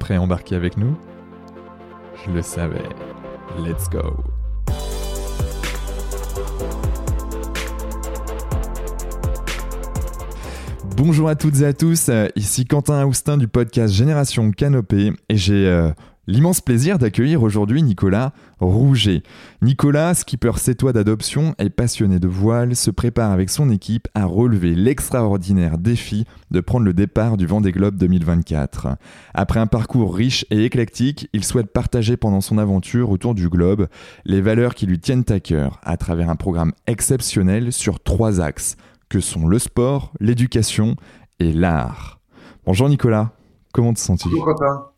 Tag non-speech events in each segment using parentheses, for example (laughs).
prêt à embarquer avec nous? Je le savais. Let's go. Bonjour à toutes et à tous, ici Quentin Aoustin du podcast Génération Canopée et j'ai euh, l'immense plaisir d'accueillir aujourd'hui Nicolas Rouget. Nicolas, skipper sétois d'adoption, est passionné de voile, se prépare avec son équipe à relever l'extraordinaire défi de prendre le départ du Vendée Globe 2024. Après un parcours riche et éclectique, il souhaite partager pendant son aventure autour du globe les valeurs qui lui tiennent à cœur à travers un programme exceptionnel sur trois axes que sont le sport, l'éducation et l'art. Bonjour Nicolas, comment te sens-tu? Bonjour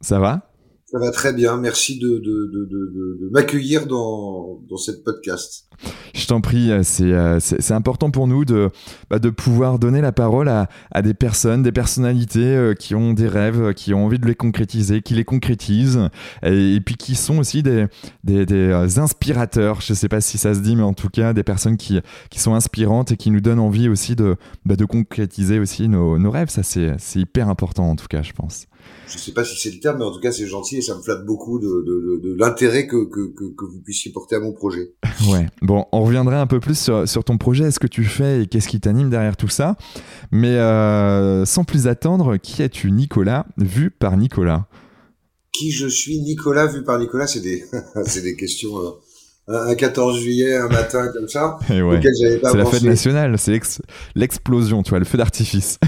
ça va? Ça va très bien. Merci de, de, de, de, de m'accueillir dans, dans cette podcast. Je t'en prie, euh, euh, c'est, important pour nous de, bah, de pouvoir donner la parole à, à des personnes, des personnalités euh, qui ont des rêves, qui ont envie de les concrétiser, qui les concrétisent, et, puis qui sont aussi des, des, des, inspirateurs. Je ne sais pas si ça se dit, mais en tout cas, des personnes qui, qui sont inspirantes et qui nous donnent envie aussi de, bah, de concrétiser aussi nos, nos rêves. Ça, c'est hyper important, en tout cas, je pense je sais pas si c'est le terme, mais en tout cas c'est gentil et ça me flatte beaucoup de, de, de, l'intérêt que, que, que, que, vous puissiez porter à mon projet. (laughs) Ouais, bon, on reviendra un peu plus sur, sur ton projet, ce que tu fais et qu'est-ce qui t'anime derrière tout ça. Mais euh, sans plus attendre, qui es-tu Nicolas, vu par Nicolas? Qui je suis Nicolas, vu par Nicolas, (laughs) c'est des, questions... Euh, un 14 juillet, un matin comme ça, (laughs) c'est la fête nationale, c'est l'explosion, tu vois, le feu d'artifice.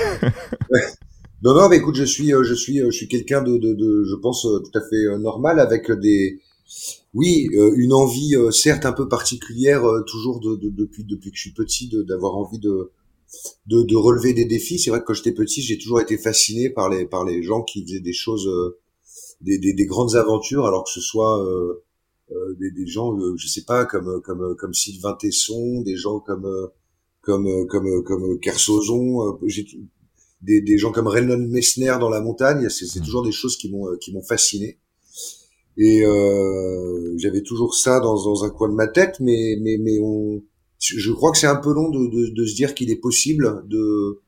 Non, non, mais écoute, je suis, euh, je suis, euh, je suis quelqu'un de, de, de, je pense, euh, tout à fait normal avec des, oui, une envie certes un peu particulière, toujours de, depuis depuis que je suis petit, d'avoir envie de, de, de relever des défis. C'est vrai que quand j'étais petit, j'ai toujours été fasciné par les par les gens qui faisaient des choses, des, des, des, grandes aventures, alors que ce soit des, des, gens, je sais pas, comme comme comme Sylvain Tesson, des gens comme comme comme comme Kersozon. j'ai des, des gens comme Reynold Messner dans la montagne. C'est mm. toujours des choses qui m'ont euh, qui m'ont fasciné. Et euh, j'avais toujours ça dans, dans un coin de ma tête, mais mais mais on, je crois que c'est un peu long de, de, de se dire qu'il est possible de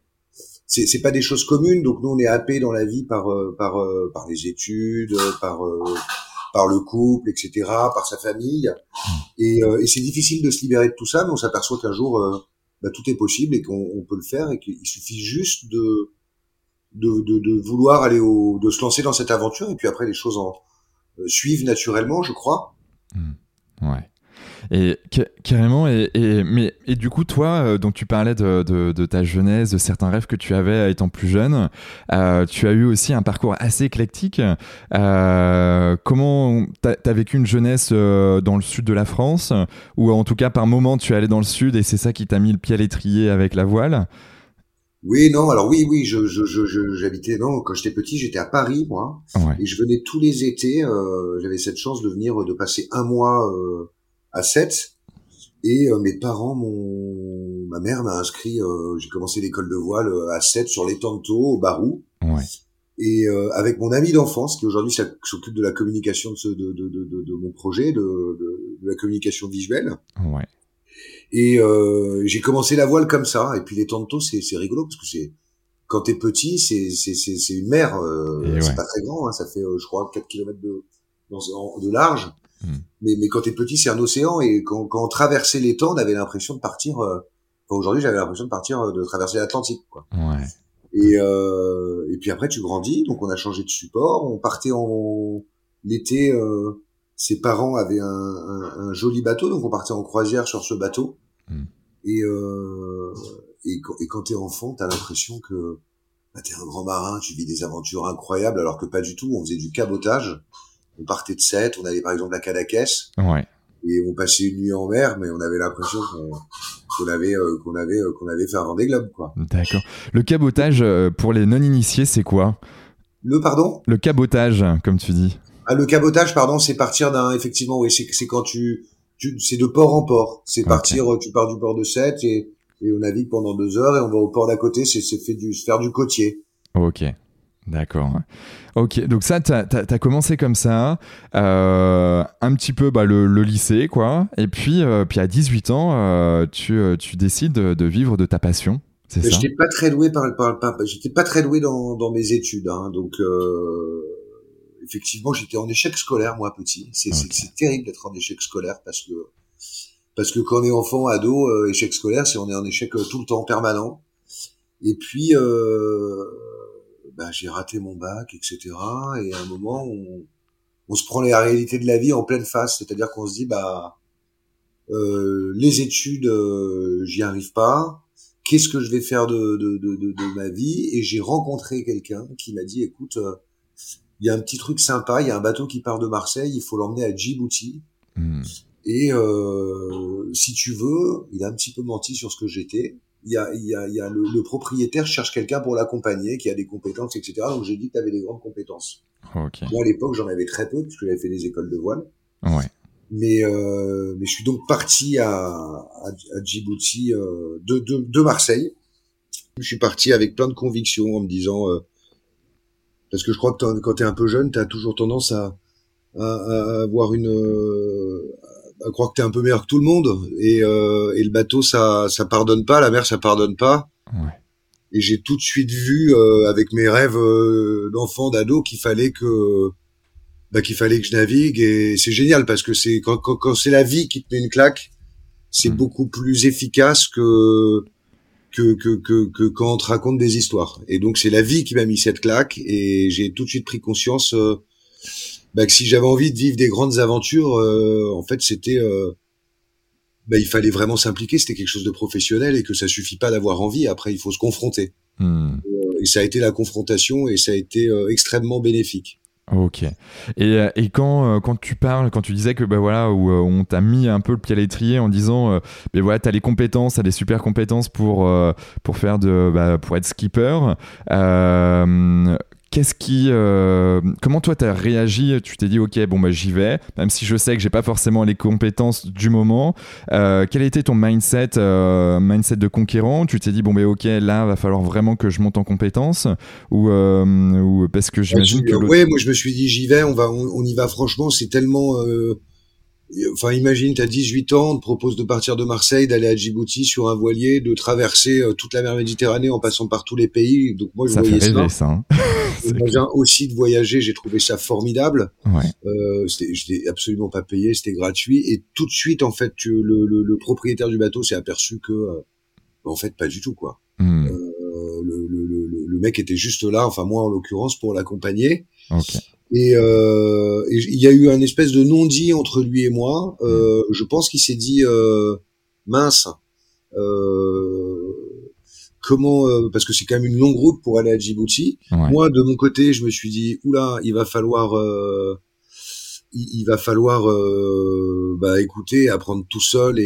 c'est c'est pas des choses communes donc nous on est happé dans la vie par euh, par euh, par les études par par le couple etc par sa famille mm. et, et c'est difficile de se libérer de tout ça mais on s'aperçoit qu'un jour bah, tout est possible et qu'on peut le faire et qu'il suffit juste de, de, de, de, vouloir aller au, de se lancer dans cette aventure et puis après les choses en euh, suivent naturellement, je crois. Mmh. Ouais. Et carrément, et, mais, et du coup, toi, euh, donc tu parlais de, de, ta jeunesse, de certains rêves que tu avais étant plus jeune, euh, tu as eu aussi un parcours assez éclectique. Euh, comment tu as, vécu une jeunesse dans le sud de la France, ou en tout cas par moment tu es allé dans le sud et c'est ça qui t'a mis le pied à l'étrier avec la voile? Oui, non, alors oui, oui, je, je, j'habitais, non, quand j'étais petit, j'étais à Paris, moi, et je venais tous les étés, j'avais cette chance de venir, de passer un mois à 7. Et euh, mes parents, mon, ma mère m'a inscrit. Euh, j'ai commencé l'école de voile euh, à 7 sur les Tantos au Barou. Ouais. Et avec mon ami d'enfance, qui aujourd'hui s'occupe de la communication de, ce, de, de, de, de, mon projet, de, de, la communication visuelle. Ouais. Et j'ai commencé la voile comme ça. Et puis les Tantos, c'est rigolo parce que c'est quand t'es petit, c'est c'est une mer. c'est pas très grand. Hein, ça fait, je crois, 4 km de, de large. Hmm. Mais, mais quand t'es petit, c'est un océan et quand, quand on traversait les temps, on avait l'impression de partir. Euh, aujourd'hui, j'avais l'impression de partir, euh, de traverser l'Atlantique. Quoi. Ouais. Et, euh, et puis après, tu grandis, donc on a changé de support. On partait en l'été. Euh, ses parents avaient un, un, un, joli bateau, donc on partait en croisière sur ce bateau. Hmm. Et, euh, et, et quand t'es enfant, t'as l'impression que bah, t'es un grand marin, tu vis des aventures incroyables, alors que pas du tout. On faisait du cabotage on partait de 7, on allait par exemple à Cadaqués. Ouais. et on passait une nuit en mer, mais on avait l'impression qu'on avait qu'on avait qu'on avait fait un Vendée Globe quoi. D'accord. Le cabotage pour les non initiés, c'est quoi? Le pardon? Le cabotage, comme tu dis. Ah, le cabotage, pardon, c'est partir d'un effectivement, oui, c'est quand tu, tu c'est de port en port. C'est partir, tu pars du port de Sète et et on navigue pendant deux heures et on va au port d'à côté. C'est c'est fait du faire du côtier. Ok. D'accord. Ok, donc ça, tu as, commencé comme ça, euh, un petit peu bah, le, le, lycée, quoi. Et puis, euh, puis à 18 ans, euh, tu, tu décides de, de, vivre de ta passion. C'est ça? J'étais pas très doué par, par, par j'étais pas très doué dans, dans mes études, hein, donc effectivement, j'étais en échec scolaire moi petit. C'est terrible d'être en échec scolaire parce que parce que quand on est enfant, ado, échec scolaire, c'est on est en échec tout le temps, permanent. Et puis, euh, bah, j'ai raté mon bac, etc. Et à un moment, on, on se prend la réalité de la vie en pleine face. C'est-à-dire qu'on se dit, bah, euh, les études, euh, j'y arrive pas. Qu'est-ce que je vais faire de, de, de, de, de ma vie? Et j'ai rencontré quelqu'un qui m'a dit, écoute, il y a un petit truc sympa, il y a un bateau qui part de Marseille, il faut l'emmener à Djibouti. Hmm. Et euh, si tu veux, il a un petit peu menti sur ce que j'étais. Il y a, il y a, il y a le, propriétaire cherche quelqu'un pour l'accompagner, qui a des compétences, etc. Donc j'ai dit que tu avais des grandes compétences. Okay. Moi à l'époque j'en avais très peu puisque j'avais fait des écoles de voile. Ouais. Mais euh, mais je suis donc parti à à, à Djibouti euh, de, de, de Marseille. Je suis parti avec plein de convictions en me disant euh, parce que je crois que quand tu es un peu jeune, tu as toujours tendance à, à, à avoir une euh, à croire que t'es un peu meilleur que tout le monde et, euh, et le bateau ça ça pardonne pas la mer ça pardonne pas ouais. et j'ai tout de suite vu euh, avec mes rêves euh, d'enfant d'ado qu'il fallait que bah, qu'il fallait que je navigue et c'est génial parce que c'est quand, quand, quand c'est la vie qui te met une claque c'est mm. beaucoup plus efficace que que, que, que, que quand on te raconte des histoires et donc c'est la vie qui m'a mis cette claque et j'ai tout de suite pris conscience euh, bah, que si j'avais envie de vivre des grandes aventures, euh, en fait, c'était, euh, bah, il fallait vraiment s'impliquer. C'était quelque chose de professionnel et que ça suffit pas d'avoir envie. Après, il faut se confronter. Hmm. Et, ça a été la confrontation et ça a été euh, extrêmement bénéfique. Ok. Et, et quand, quand tu parles, quand tu disais que bah voilà, où on t'a mis un peu le pied à l'étrier en disant, ben voilà, t'as les compétences, t'as des super compétences pour pour faire de, bah, pour être skipper. Qu'est-ce qui, euh, comment toi t'as réagi Tu t'es dit ok bon bah j'y vais, même si je sais que j'ai pas forcément les compétences du moment. Euh, quel était ton mindset, euh, mindset de conquérant? Tu t'es dit bon bah ok là va falloir vraiment que je monte en compétences ou, ou parce que j'imagine que ouais moi je me suis dit j'y vais, on va, on, y va franchement, c'est tellement Enfin, imagine, tu as 18 ans, on te propose de partir de Marseille, d'aller à Djibouti sur un voilier, de traverser euh, toute la mer Méditerranée en passant par tous les pays. Donc moi, je ça voyais fait rêver, ça. Hein. (laughs) aussi de voyager, j'ai trouvé ça formidable. Ouais. Euh, j'étais absolument pas payé, c'était gratuit. Et tout de suite, en fait, le, le, le propriétaire du bateau s'est aperçu que, euh, en fait, pas du tout, quoi. Hmm. Euh, le, le, mec était juste là, enfin moi en l'occurrence, pour l'accompagner. Okay. Et euh, il y a eu un espèce de non-dit entre lui et moi. Euh, je pense qu'il s'est dit euh, mince. Euh, comment euh, parce que c'est quand même une longue route pour aller à Djibouti. Moi de mon côté, je me suis dit oula, il va falloir euh, il, va falloir bah écouter, apprendre tout seul et,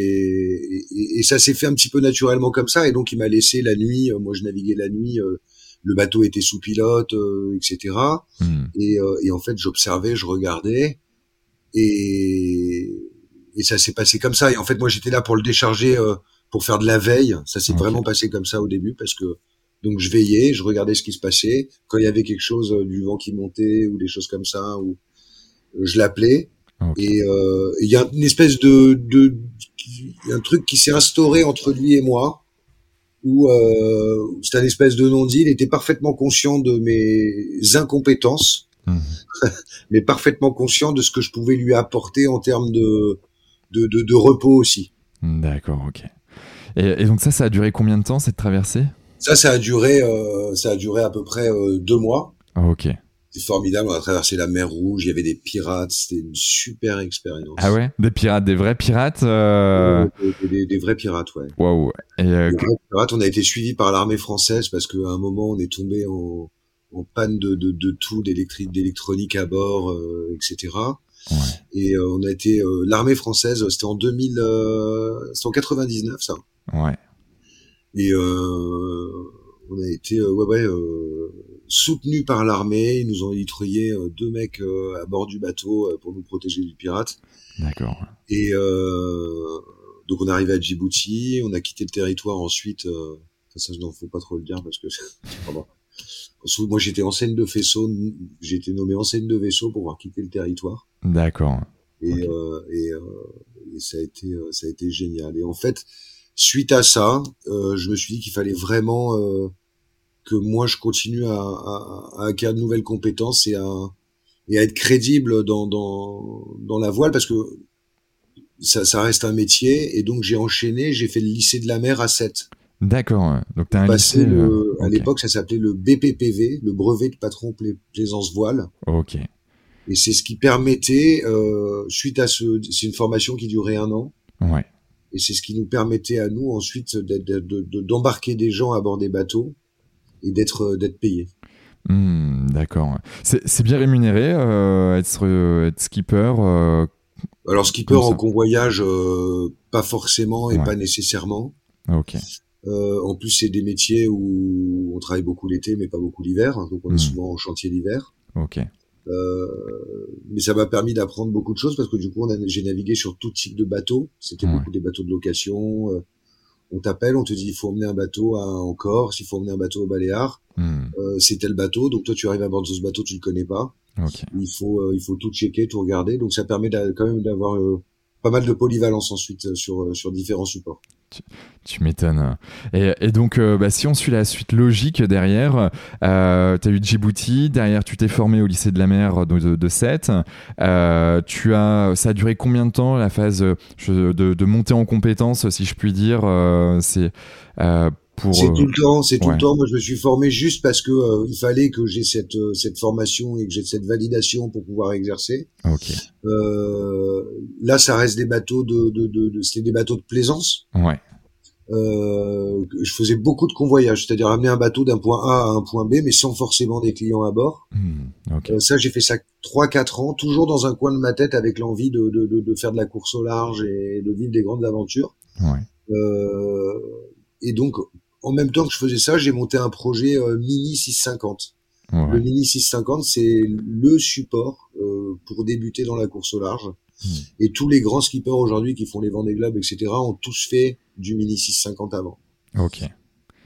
et, et ça s'est fait un petit peu naturellement comme ça et donc il m'a laissé la nuit, moi je naviguais la nuit le bateau était sous pilote, euh, etc. Hmm. Et, euh, et, en fait, j'observais, je regardais, et, et ça s'est passé comme ça. Et en fait, moi, j'étais là pour le décharger, euh, pour faire de la veille. Ça s'est vraiment passé comme ça au début, parce que donc je veillais, je regardais ce qui se passait. Quand il y avait quelque chose, du vent qui montait ou des choses comme ça, ou je l'appelais. Et il y a une espèce de, de un truc qui s'est instauré entre lui et moi où euh, c'est un espèce de non-dit. Il était parfaitement conscient de mes incompétences, mmh. (laughs) mais parfaitement conscient de ce que je pouvais lui apporter en termes de, de, de, de repos aussi. D'accord, ok. Et, et, donc ça, ça a duré combien de temps cette traversée? Ça, ça a duré, euh, ça a duré à peu près euh, deux mois. Ah, ok. C'était formidable. On a traversé la mer Rouge. Il y avait des pirates. C'était une super expérience. Ah ouais? Des pirates, des vrais pirates euh... des, des, des, vrais pirates, ouais. Waouh. Et euh... pirates, on a été suivi par l'armée française parce qu'à un moment, on est tombé en, en panne de, de, de tout, d'électronique à bord, euh, etc. Et on a été l'armée française. C'était en 2000, c'était en 99 ça. Ouais. Et on a été ouais ouais soutenu par l'armée. Ils nous ont élitré deux mecs à bord du bateau pour nous protéger du pirate. D'accord. Et donc on est arrivé à Djibouti, on a quitté le territoire ensuite. Euh, ça, ne faut pas trop le dire parce que (laughs) moi j'étais enseigne de vaisseau, j'ai été nommé enseigne de vaisseau pour pouvoir quitter le territoire. D'accord. Et, euh, et, euh, et, ça a été euh, ça a été génial. Et en fait, suite à ça, euh, je me suis dit qu'il fallait vraiment euh, que moi je continue à, à, à, acquérir de nouvelles compétences et à et à être crédible dans dans dans la voile parce que ça, ça reste un métier et donc j'ai enchaîné, j'ai fait le lycée de la mer à 7. D'accord. Donc tu as un lycée. Le, À l'époque, ça s'appelait le BPPV, le brevet de patron plaisance voile. Ok. Et c'est ce qui permettait, euh, suite à ce, c'est une formation qui durait un an. Ouais. Et c'est ce qui nous permettait à nous ensuite d'embarquer de, des gens à bord des bateaux et d'être d'être payés. Mmh, D'accord. C'est bien rémunéré euh, être, être skipper. Euh, alors skipper en convoyage, euh, pas forcément et pas nécessairement. Ok. Euh, en plus, c'est des métiers où on travaille beaucoup l'été, mais pas beaucoup l'hiver. Donc, on est hmm. souvent en chantier l'hiver. Ok. Euh, mais ça m'a permis d'apprendre beaucoup de choses parce que du coup, j'ai navigué sur tout type de bateaux. C'était beaucoup des bateaux de location. Euh, on t'appelle, on te dit il faut emmener un bateau à, en Corse, il faut emmener un bateau au Baléares. Hmm. Euh, c'est tel bateau, donc toi tu arrives à bord de ce bateau, tu le connais pas. Il faut euh, il faut tout checker, tout regarder. Donc ça permet quand même d'avoir euh, pas mal de polyvalence ensuite euh, sur sur différents supports. Tu, m'étonnes. Et, donc, bah, si on suit la suite logique derrière, euh, tu as eu Djibouti, derrière tu t'es formé au lycée de la mer de, de, de Sète. Euh, tu as, ça a duré combien de temps la phase de, de, montée en compétences, si je puis dire c'est tout le temps, c'est tout le temps. Moi, je me suis formé juste parce que euh, il fallait que j'ai cette euh, cette formation et que j'ai cette validation pour pouvoir exercer. Okay. Euh, là, ça reste des bateaux de, de, de, de c'était des bateaux de plaisance. Ouais. Euh, je faisais beaucoup de convoyage, c'est-à-dire amener un bateau d'un point A à un point B, mais sans forcément des clients à bord. Hmm, okay. euh, ça, j'ai fait ça trois quatre ans, toujours dans un coin de ma tête avec l'envie de, de, de, de, faire de la course au large et de vivre des grandes aventures. Ouais. Euh, et donc, en même temps que je faisais ça, j'ai monté un projet euh, Mini 650. Le Mini 650, c'est le support euh, pour débuter dans la course au large. Hmm. Et tous les grands skippers aujourd'hui qui font les Vendée Globe, etc., ont tous fait du Mini 650 avant. Ok.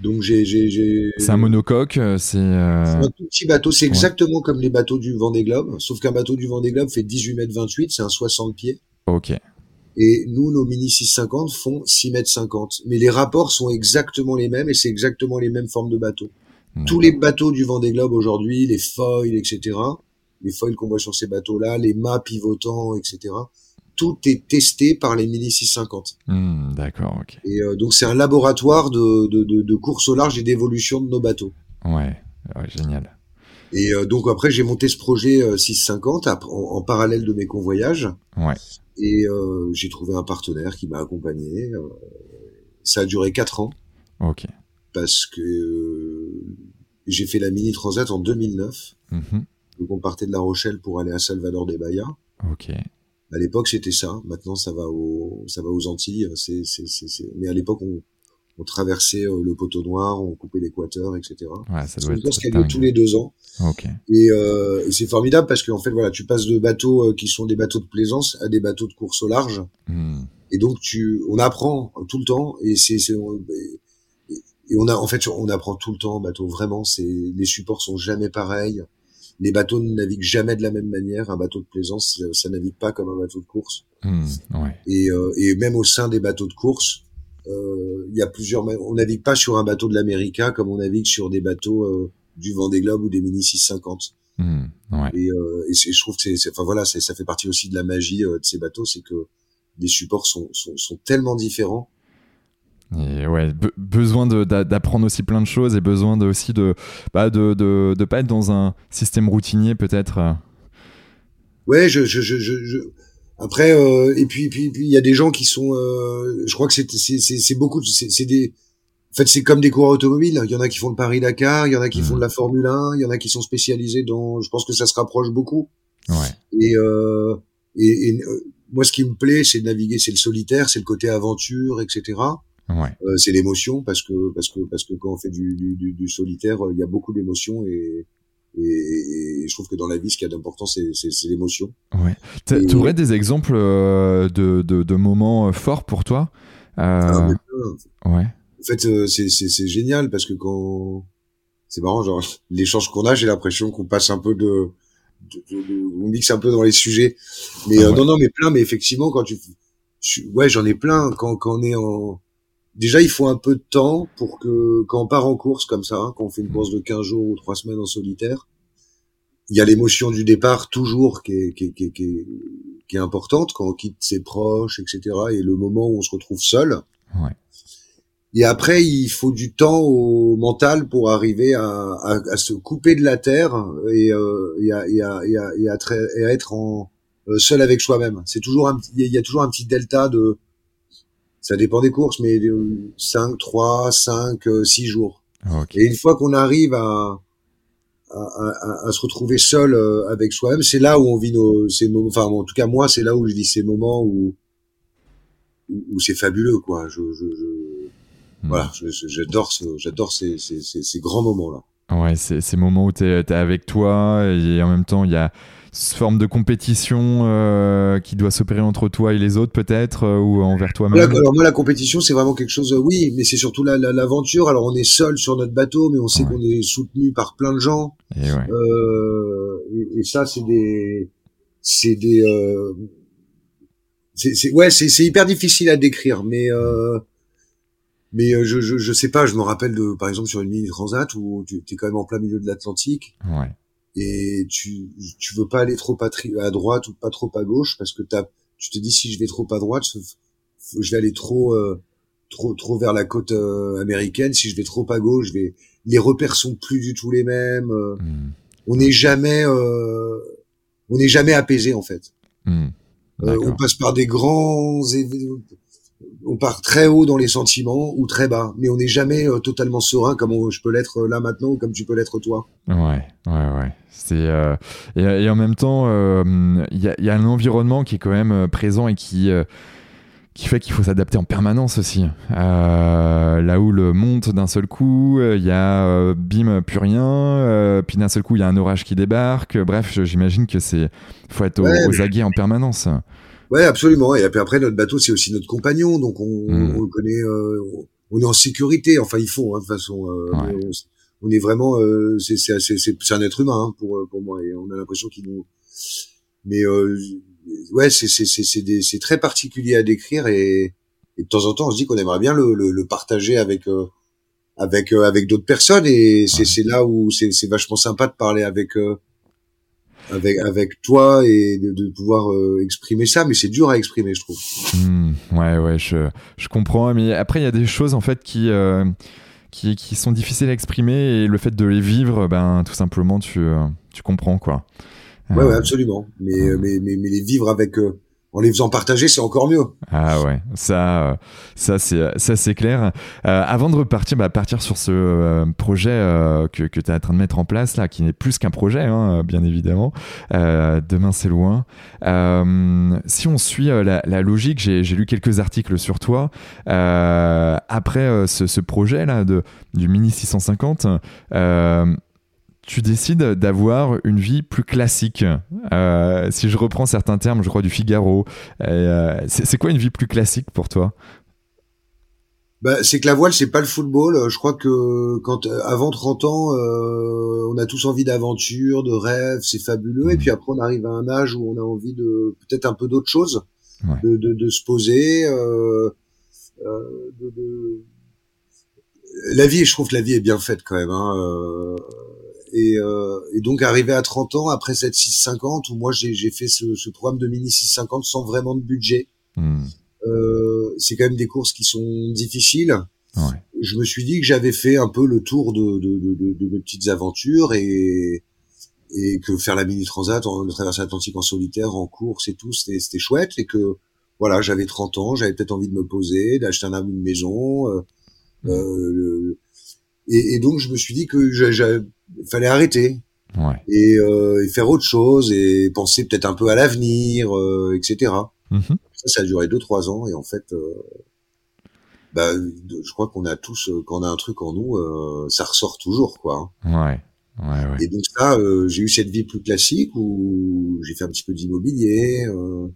Donc j'ai j'ai c'est un monocoque, euh, c'est un tout petit bateau, c'est exactement comme les bateaux du Vendée Globe, sauf qu'un bateau du Vendée Globe fait 18 mètres 28, c'est un 60 pieds. Ok. Et nous, nos Mini 650 font 6 mètres 50. Mais les rapports sont exactement les mêmes et c'est exactement les mêmes formes de bateaux. Tous les bateaux du Vendée Globe aujourd'hui, les foils, etc., les foils qu'on voit sur ces bateaux-là, les mâts pivotants, etc., tout est testé par les Mini 650. Hmm, D'accord, ok. Et euh, donc c'est un laboratoire de, de, de, de, course au large et d'évolution de nos bateaux. Ouais, ouais génial. Et euh, donc après j'ai monté ce projet 650 euh, en, en, parallèle de mes convoyages. Ouais. Et euh, j'ai trouvé un partenaire qui m'a accompagné. Euh, ça a duré quatre ans. Ok. Parce que euh, j'ai fait la mini transat en 2009. Mm-hmm. Donc on partait de La Rochelle pour aller à Salvador de Bahia. Ok. À l'époque c'était ça. Maintenant ça va aux ça va aux Antilles. C'est c'est c'est. Mais à l'époque on on traversait le poteau noir, on coupait l'équateur, etc. Ouais, ça doit être qu'elle tous les deux ans. Ok. Et, euh, et c'est formidable parce qu'en fait, voilà, tu passes de bateaux euh, qui sont des bateaux de plaisance à des bateaux de course au large. Hmm. Et donc, tu, on apprend tout le temps. Et c'est, c'est et on a, en fait, on apprend tout le temps en bateau. Vraiment, c'est, les supports sont jamais pareils. Les bateaux ne naviguent jamais de la même manière. Un bateau de plaisance, ça, ça navigue pas comme un bateau de course. Hmm, ouais. Et, euh, et même au sein des bateaux de course, euh, il y a plusieurs. On navigue pas sur un bateau de l'América comme on navigue sur des bateaux euh, du Vendée Globe ou des Mini 650. Mmh, ouais. Et, euh, et je trouve que c'est, enfin voilà, ça fait partie aussi de la magie euh, de ces bateaux, c'est que les supports sont, sont, sont tellement différents. Et ouais, besoin d'apprendre aussi plein de choses et besoin de, aussi de, bah de, de, de pas être dans un système routinier peut-être. Euh. Ouais, je, je, je, je, après, euh, et puis, puis, puis, il y a des gens qui sont, je crois que c'est, c'est, c'est beaucoup, c'est des, en fait, c'est comme des coureurs automobiles. Il y en a qui font le Paris Dakar, il y en a qui font de la. Formule 1, il y en a qui sont spécialisés dans, je pense que ça se rapproche beaucoup. Ouais. Et euh, et, moi, ce qui me plaît, c'est de naviguer, c'est le solitaire, c'est le côté aventure, etc. Ouais. c'est l'émotion parce que parce que parce que quand on fait du, du, du solitaire, il y a beaucoup d'émotions et et, je trouve que dans la vie, ce qui a d'important, c'est l'émotion. Ouais. Tu aurais des exemples euh, de, de, de, moments euh, forts pour toi euh... ah, Ouais. En fait, euh, c'est génial parce que quand c'est marrant, genre (laughs) l'échange qu'on a, j'ai l'impression qu'on passe un peu de, de, de, on mixe un peu dans les sujets. Mais ah non, non, mais plein. Mais effectivement, quand tu, ouais, j'en ai plein. Quand, quand on est en déjà, il faut un peu de temps pour que, quand on part en course comme ça, hein, quand on fait une course de 15 jours ou 3 semaines en solitaire, il y a l'émotion du départ toujours qui est, qui, est, qui, est, qui, est, importante quand on quitte ses proches, etc. Et le moment où on se retrouve seul. Ouais. Et après, il faut du temps au mental pour arriver à, à, à se couper de la terre et, euh, et, à, et, à, et, à, et, à, être en, euh, seul avec soi-même. C'est toujours un, il y a toujours un petit delta de ça dépend des courses, mais 5, 3, 5, 6 jours. Et une fois qu'on arrive à, à, à, se retrouver seul euh, avec soi-même, c'est là où on vit nos, ces moments. Enfin, en tout cas, moi, c'est là où je vis ces moments où, où, c'est fabuleux, quoi. Je, je, je hmm. voilà, j'adore, j'adore ces, ces, ces, ces, grands moments-là. Ouais, c'est ces moments où tu es, es, avec toi et en même temps, il y a forme de compétition euh, qui doit s'opérer entre toi et les autres peut-être euh, ou envers toi-même Alors moi la compétition c'est vraiment quelque chose, euh, oui, mais c'est surtout l'aventure. alors on est seul sur notre bateau, mais on sait qu'on est soutenu par plein de gens. Et, ouais. et, ça c'est des, c'est des, c'est ouais c'est hyper difficile à décrire, mais mais je, je, je sais pas, je me rappelle de par exemple sur une mini transat où tu es quand même en plein milieu de l'Atlantique. Ouais et tu tu veux pas aller trop à droite ou pas trop à gauche parce que t'as tu te dis si je vais trop à droite je vais aller trop euh, trop trop vers la côte euh, américaine si je vais trop à gauche je vais les repères sont plus du tout les mêmes euh. hmm. on n'est jamais on n'est jamais apaisé en fait hmm. on passe par des grands on part très haut dans les sentiments ou très bas, mais on n'est jamais euh, totalement serein comme je peux l'être euh, là maintenant ou comme tu peux l'être toi. Ouais, ouais, ouais. C'est euh, et, en même temps, il y, a, un environnement qui est quand même présent et qui qui fait qu'il faut s'adapter en permanence aussi. là où le monte d'un seul coup, il y a bim plus rien, puis d'un seul coup il y a un orage qui débarque. Bref, j'imagine que c'est faut être aux aguets en permanence. Ouais, absolument. Et après, notre bateau, c'est aussi notre compagnon, donc on, hmm. on connaît, euh, on est en sécurité. Enfin, il faut, hein, de toute façon. Euh, on, est vraiment, euh, c'est c'est un être humain hein, pour pour moi, et on a l'impression qu'il nous. Mais ouais, c'est c'est c'est c'est très particulier à décrire, et, et, de temps en temps, on se dit qu'on aimerait bien le, le, le partager avec avec avec d'autres personnes, et c'est c'est là où c'est c'est vachement sympa de parler avec avec avec toi et de, de pouvoir euh, exprimer ça mais c'est dur à exprimer je trouve. Mmh, ouais ouais je je comprends mais après il y a des choses en fait qui euh, qui, qui sont difficiles à exprimer et le fait de les vivre ben tout simplement tu euh, tu comprends quoi. Ouais, ouais absolument. Mais, mais, mais mais les vivre avec en les faisant partager, c'est encore mieux. Ah ouais, ça, euh, ça c'est, ça c'est clair. Euh, avant de repartir, bah, partir sur ce euh, projet que, que tu es en train de mettre en place là, qui n'est plus qu'un projet, hein, bien évidemment. demain c'est loin. si on suit la, logique, j'ai, lu quelques articles sur toi. après ce, ce, projet là de du Mini 650 tu décides d'avoir une vie plus classique. Euh, si je reprends certains termes, je crois du Figaro, euh, c'est quoi une vie plus classique pour toi? Bah, c'est que la voile, c'est pas le football. Je crois que quand avant 30 ans, euh, on a tous envie d'aventure, de rêve, c'est fabuleux. Et mmh. puis après, on arrive à un âge où on a envie de peut-être un peu d'autre chose, de, de, de, se poser. Euh, de... La vie, je trouve que la vie est bien faite quand même. Hein. Et, euh, et, donc arrivé à 30 ans après cette 650 où moi j'ai fait ce, ce, programme de mini 650 sans vraiment de budget. Hmm. Euh, c'est quand même des courses qui sont difficiles. Ouais. Je me suis dit que j'avais fait un peu le tour de, de, de, de, mes petites aventures et, et que faire la mini transat, de traverser l'Atlantique en solitaire, en course et tout, c'était chouette et que voilà, j'avais 30 ans, j'avais peut-être envie de me poser, d'acheter un une maison. Euh, euh, et, et, donc je me suis dit que fallait arrêter. Ouais. et, euh, et faire autre chose et penser peut-être un peu à l'avenir, euh, etc. Mhm. Ça, ça a duré deux trois ans et en fait, euh, bah, je crois qu'on a tous, euh, quand on a un truc en nous, euh, ça ressort toujours, quoi. hein. Ouais. Ouais, ouais. Et donc ça, euh, j'ai eu cette vie plus classique où j'ai fait un petit peu d'immobilier, euh,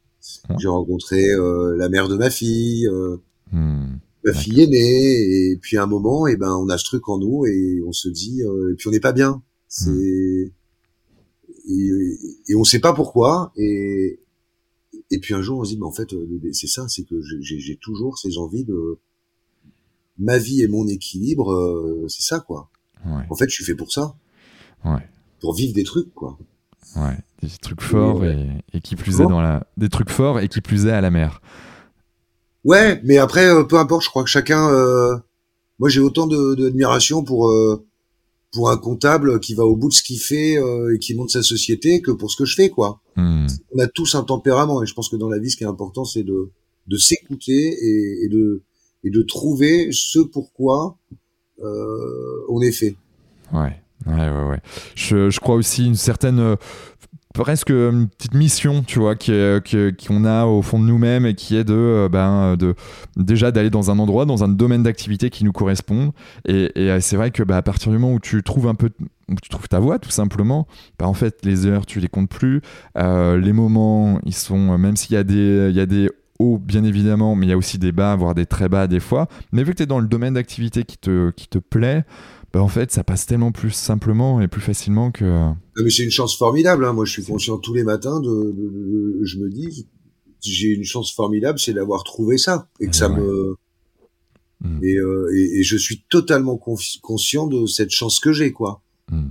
Ouais. j'ai rencontré euh, la mère de ma fille, euh, Hmm. Ma fille est née, et puis à un moment, et ben, on a ce truc en nous et on se dit, euh, et puis on n'est pas bien. C'est Hmm. et, et on sait pas pourquoi. Et et puis un jour, on se dit, mais en fait, euh, c'est ça, c'est que j'ai j'ai toujours ces envies de ma vie et mon équilibre, euh, c'est ça quoi. Ouais. En fait, je suis fait pour ça, Ouais. pour vivre des trucs quoi. Ouais. Des trucs forts ouais. et, et qui plus est dans la, des trucs forts et qui plus est à la mer. Ouais, mais après, euh, peu importe, je crois que chacun. euh, moi, j'ai autant de- d'admiration pour euh, pour un comptable qui va au bout de ce qu'il fait euh, et qui monte sa société que pour ce que je fais, quoi. Hmm. On a tous un tempérament et je pense que dans la vie, ce qui est important, c'est de de s'écouter et, et de et de trouver ce pourquoi euh, on est fait. Ouais, ouais, ouais, ouais. Je, je crois aussi une certaine, euh, presque une petite mission, tu vois, qui est- que- qu'on a au fond de nous-mêmes et qui est de, euh, ben, de déjà d'aller dans un endroit, dans un domaine d'activité qui nous correspond. Et, euh, c'est vrai que bah, à partir du moment où tu trouves un peu, où tu trouves ta voie, tout simplement, bah, en fait, les heures, tu les comptes plus. Euh, les moments, ils sont, même s'il y a des, il y a des hauts, bien évidemment, mais il y a aussi des bas, voire des très bas des fois. Mais vu que tu es dans le domaine d'activité qui te, qui te plaît, bah, en fait, ça passe tellement plus simplement et plus facilement que. Non, mais c'est une chance formidable. Hein. Moi, je suis conscient tous les matins de, de- de- de- je me dis, j'ai une chance formidable, c'est d'avoir trouvé ça et que ça Ouais. me Mm. et, euh, et, et je suis totalement conscient de cette chance que j'ai, quoi. Hmm.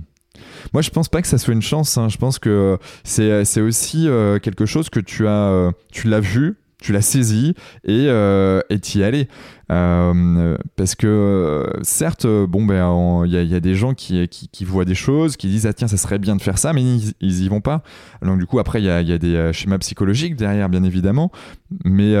Moi, je pense pas que ça soit une chance. hein. Je pense que c'est c'est aussi euh, quelque chose que tu as, euh, tu l'as vu, tu l'as saisi et euh, t'y allais. Euh, parce que euh, certes, bon ben, en- il y, a- des gens qui, qui, voient des choses, qui disent ah tiens ça serait bien de faire ça, mais ils, ils y vont pas. Donc du coup après il y a, y a des euh, schémas psychologiques derrière bien évidemment, mais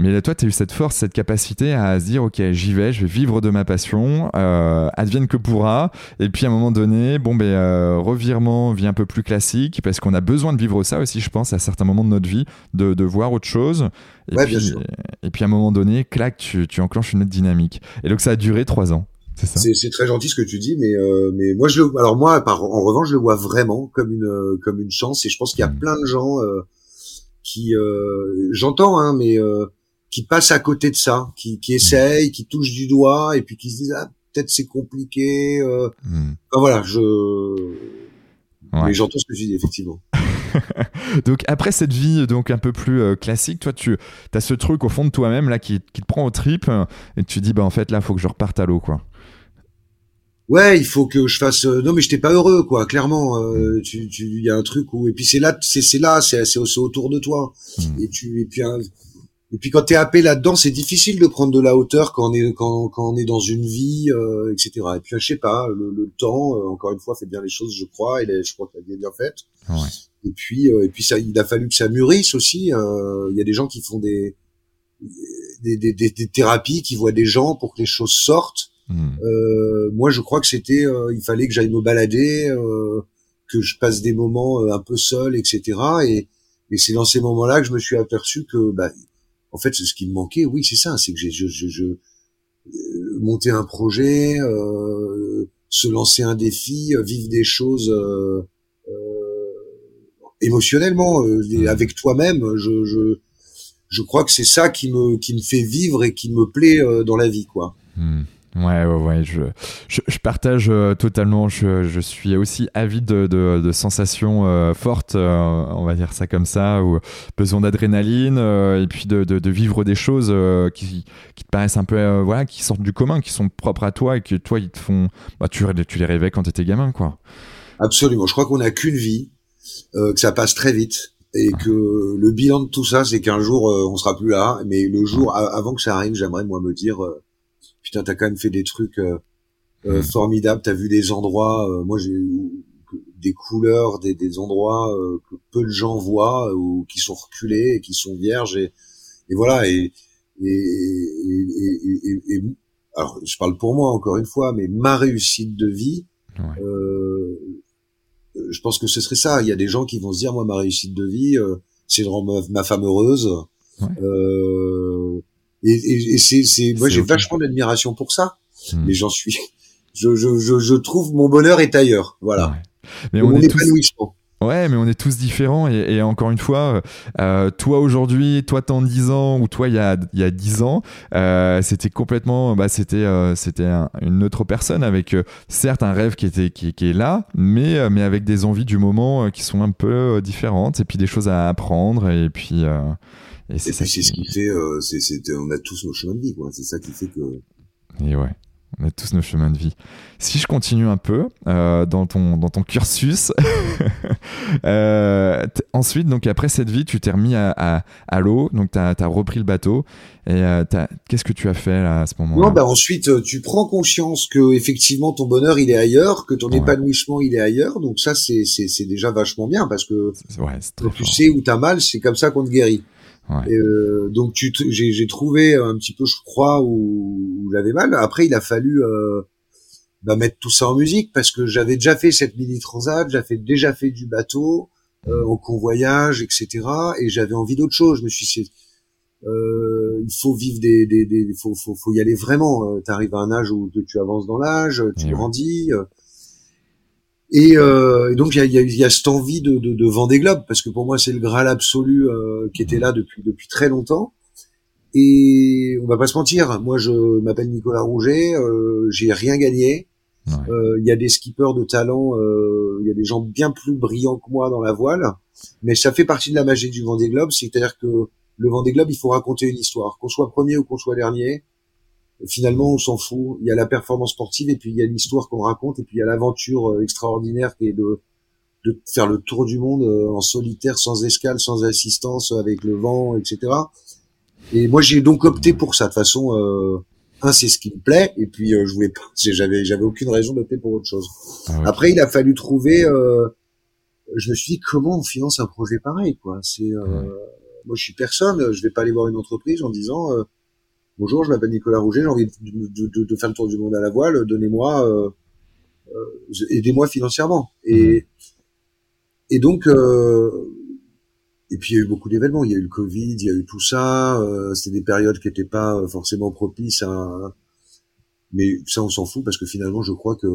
mais là, toi, tu as eu cette force, cette capacité à se dire, OK, j'y vais, je vais vivre de ma passion, euh, advienne que pourra. Et puis, à un moment donné, bon, ben, euh, revirement, vie un peu plus classique, parce qu'on a besoin de vivre ça aussi, je pense, à certains moments de notre vie, de, de voir autre chose. Et, Ouais, puis, bien sûr. et puis, à un moment donné, clac, tu, tu enclenches une autre dynamique. Et donc, ça a duré trois ans. C'est très gentil ce que tu dis, mais euh, mais moi je le, alors moi par, en revanche je le vois vraiment comme une euh, comme une chance et je pense qu'il y a Mm. plein de gens euh, qui euh, j'entends hein, mais euh, qui passent à côté de ça, qui qui essayent, qui touchent du doigt et puis qui se disent ah peut-être c'est compliqué. Euh. Enfin, voilà, je Ouais. mais j'entends ce que tu dis effectivement. (laughs) Donc après cette vie donc un peu plus euh, classique, toi tu as ce truc au fond de toi-même là qui, qui te prend au trip euh, et tu dis bah en fait là faut que je reparte à l'eau quoi. Ouais, il faut que je fasse. euh, Non, mais j'étais pas heureux, quoi. Clairement, euh, tu, tu, il y a un truc où et puis c'est là, c'est, c'est là, c'est, c'est, c'est autour de toi. Mm. Et tu, et puis, un- et puis quand t'es happé là-dedans, c'est difficile de prendre de la hauteur quand on est, quand, quand on est dans une vie, euh, etc. Et puis, je sais pas, le, le temps, euh, encore une fois, fait bien les choses, je crois. Et les- je crois qu'elle est bien faite. Ouais. Et puis, euh, et puis ça, il a fallu que ça mûrisse aussi. euh, Il y a des gens qui font des, des, des, des- des thérapies, qui voient des gens pour que les choses sortent. Euh, moi, je crois que c'était, euh, il fallait que j'aille me balader, euh, que je passe des moments euh, un peu seul, etc. Et, et c'est dans ces moments-là que je me suis aperçu que, bah, en fait, c'est ce qui me manquait. Oui, c'est ça, c'est que j'ai, je, je, je euh, monter un projet, euh, se lancer un défi, euh, vivre des choses euh, euh, émotionnellement, avec toi-même. Je, je, je crois que c'est ça qui me, qui me fait vivre et qui me plaît euh, dans la vie, quoi. Hmm. Ouais, ouais, ouais, je, je, je partage euh, totalement. Je, je suis aussi avide de, de, de sensations euh, fortes, euh, on va dire ça comme ça, ou besoin d'adrénaline, et puis de, de, vivre des choses qui, qui te paraissent un peu, voilà, qui sortent du commun, qui sont propres à toi et que toi, ils te font. Bah, tu, tu les rêvais quand t'étais gamin, quoi. Absolument. Je crois qu'on n'a qu'une vie, que ça passe très vite et que le bilan de tout ça, c'est qu'un jour euh, on sera plus là. Mais le jour avant que ça arrive, j'aimerais moi me dire, euh, putain, t'as quand même fait des trucs euh, euh, Mm. formidables. T'as vu des endroits. euh, moi, j'ai des couleurs, des, des endroits euh, que peu de gens voient ou qui sont reculés et qui sont vierges et, et voilà et et, et, et- alors je parle pour moi encore une fois, mais ma réussite de vie Ouais. euh, je pense que ce serait ça. Il y a des gens qui vont se dire, moi, ma réussite de vie, c'est de rendre ma, femme heureuse. Et, et, et c'est, moi, j'ai vachement d'admiration pour ça. Hmm. Mais j'en suis, je, je, je, je, trouve mon bonheur est ailleurs. Voilà. Mais on est épanouissement. Ouais, mais on est tous différents et, encore une fois, euh, toi aujourd'hui, toi t'en 10 ans ou toi il y a, y a 10 ans, euh, c'était complètement, bah, c'était euh, c'était une autre personne avec certes un rêve qui était qui, qui est là, mais mais avec des envies du moment qui sont un peu différentes et puis des choses à apprendre et puis et c'est ça. C'est ce qui fait, c'est on a tous nos chemins de vie quoi. C'est ça qui fait que. Et ouais. On a tous nos chemins de vie. Si je continue un peu euh, dans, ton, dans ton cursus, (laughs) euh, ensuite, donc après cette vie, tu t'es remis à, à, l'eau, donc tu as, repris le bateau. Et euh, qu'est-ce que tu as fait là, à ce moment-là? Bah ensuite, tu prends conscience que effectivement ton bonheur il est ailleurs, que ton épanouissement il est ailleurs. Donc ça, c'est déjà vachement bien parce que ouais, tu sais où t'as mal, c'est comme ça qu'on te guérit. Euh, donc tu, j'ai, trouvé un petit peu, je crois, où, où j'avais mal. Après, il a fallu euh, bah, mettre tout ça en musique parce que j'avais déjà fait cette mini transat, j'avais déjà fait du bateau euh, en convoyage, etc. Et j'avais envie d'autre chose. Je me suis dit, euh, il faut vivre des, des, des faut, faut, faut y aller vraiment. Euh, tu arrives à un âge où tu avances dans l'âge, tu grandis. Euh, et, euh, et, donc il y a, y, a, y a, cette envie de, de, de Vendée Globe parce que pour moi c'est le graal absolu euh, qui était là depuis depuis très longtemps. Et on va pas se mentir, moi je m'appelle Nicolas Rouget, euh, j'ai rien gagné. Euh, il y a des skippers de talent, euh, il y a des gens bien plus brillants que moi dans la voile, mais ça fait partie de la magie du Vendée Globe, c'est-à-dire que le Vendée Globe il faut raconter une histoire, qu'on soit premier ou qu'on soit dernier finalement on s'en fout. Il y a la performance sportive et puis il y a l'histoire qu'on raconte et puis il y a l'aventure euh, extraordinaire qui est de, de faire le tour du monde euh, en solitaire, sans escale, sans assistance, avec le vent, etc. Et moi j'ai donc opté pour ça. De façon, euh, un c'est ce qui me plaît et puis je voulais pas, (laughs) j'avais j'avais aucune raison d'opter pour autre chose. Ah Après il a fallu trouver. je me suis dit comment on finance un projet pareil quoi? C'est moi je suis personne, je vais pas aller voir une entreprise en disant Bonjour, je m'appelle Nicolas Rouget, j'ai envie de, faire le tour du monde à la voile, donnez-moi, euh, euh, aidez-moi financièrement. Et, et donc, euh, et puis il y a eu beaucoup d'événements, il y a eu le Covid, il y a eu tout ça, c'était des périodes qui n'étaient pas forcément propices à... Mais ça, on s'en fout parce que finalement, je crois que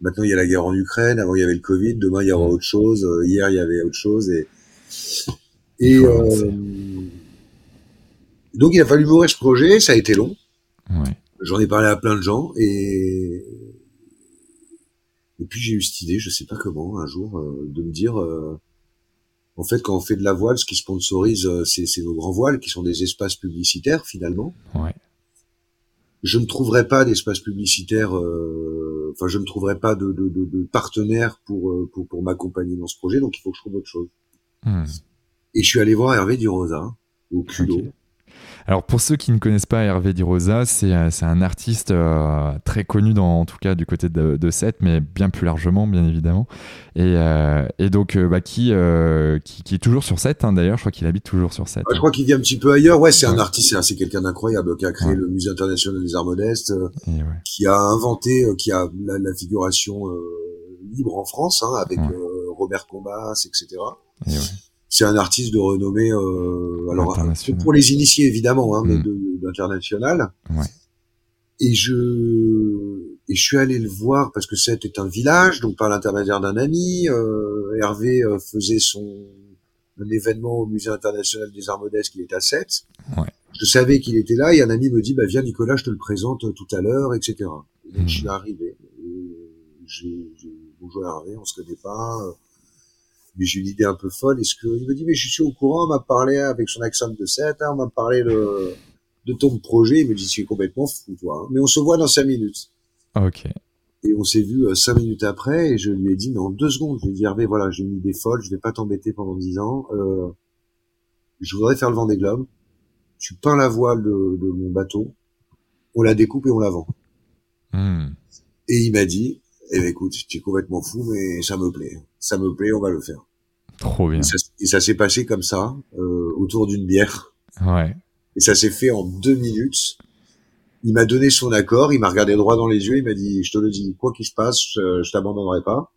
maintenant, il y a la guerre en Ukraine, avant, il y avait le Covid, demain, il y aura autre chose, hier, il y avait autre chose. Et, et, donc il a fallu mourir ce projet, ça a été long. Ouais. J'en ai parlé à plein de gens et et puis j'ai eu cette idée, je sais pas comment, un jour, euh, de me dire, euh, en fait, quand on fait de la voile, ce qui sponsorise, euh, c'est, nos grands voiles, qui sont des espaces publicitaires finalement. Ouais. Je ne trouverai pas d'espace publicitaire, enfin, je ne trouverai pas de, de, de, de partenaire pour, pour, pour m'accompagner dans ce projet, donc il faut que je trouve autre chose. Hmm. Et je suis allé voir Hervé Durosa au culot. Alors pour ceux qui ne connaissent pas Hervé Di Rosa, c'est euh, un artiste euh, très connu dans, en tout cas du côté de, de Sète, mais bien plus largement bien évidemment. Et, euh, et donc bah, qui, qui, qui est toujours sur Sète hein, d'ailleurs, je crois qu'il habite toujours sur Sète. je crois qu'il vit un petit peu ailleurs. Ouais, c'est un artiste, c'est quelqu'un d'incroyable qui a créé le Musée international des arts modestes, qui a inventé, qui a la, figuration libre en France hein, avec Robert Combas, etc. Et c'est un artiste de renommée, euh, alors pour les initiés évidemment, hein, mais mm. d'international. Ouais. Et je et je suis allé le voir parce que c'était un village, donc par l'intermédiaire d'un ami. Euh, Hervé euh, faisait son un événement au Musée international des arts modestes qui est à 7. Ouais. Je savais qu'il était là et un ami me dit bah viens Nicolas, je te le présente tout à l'heure, etc. donc je suis mm. arrivé. J'ai bonjour Hervé, on se connaît pas mais j'ai une idée un peu folle. Est-ce que il me dit mais je suis au courant, on m'a parlé avec son accent de 7, hein, on m'a parlé de, de ton projet. Il me dit c'est complètement fou toi. Hein. Mais on se voit dans cinq minutes. Ok. Et on s'est vu euh, cinq minutes après et je lui ai dit mais en deux secondes, je lui ai dit Hervé voilà j'ai une idée folle, je vais pas t'embêter pendant dix ans. Euh, je voudrais faire le vent des globes. Tu peins la voile de, de mon bateau, on la découpe et on la vend. Hmm. Et il m'a dit eh ben écoute, tu es complètement fou, mais ça me plaît. Ça me plaît, on va le faire. Trop bien. Et ça, s'est passé comme ça, euh, autour d'une bière. Ouais. Et ça s'est fait en deux minutes. Il m'a donné son accord, il m'a regardé droit dans les yeux, il m'a dit, je te le dis, quoi qu'il se passe, je, je t'abandonnerai pas.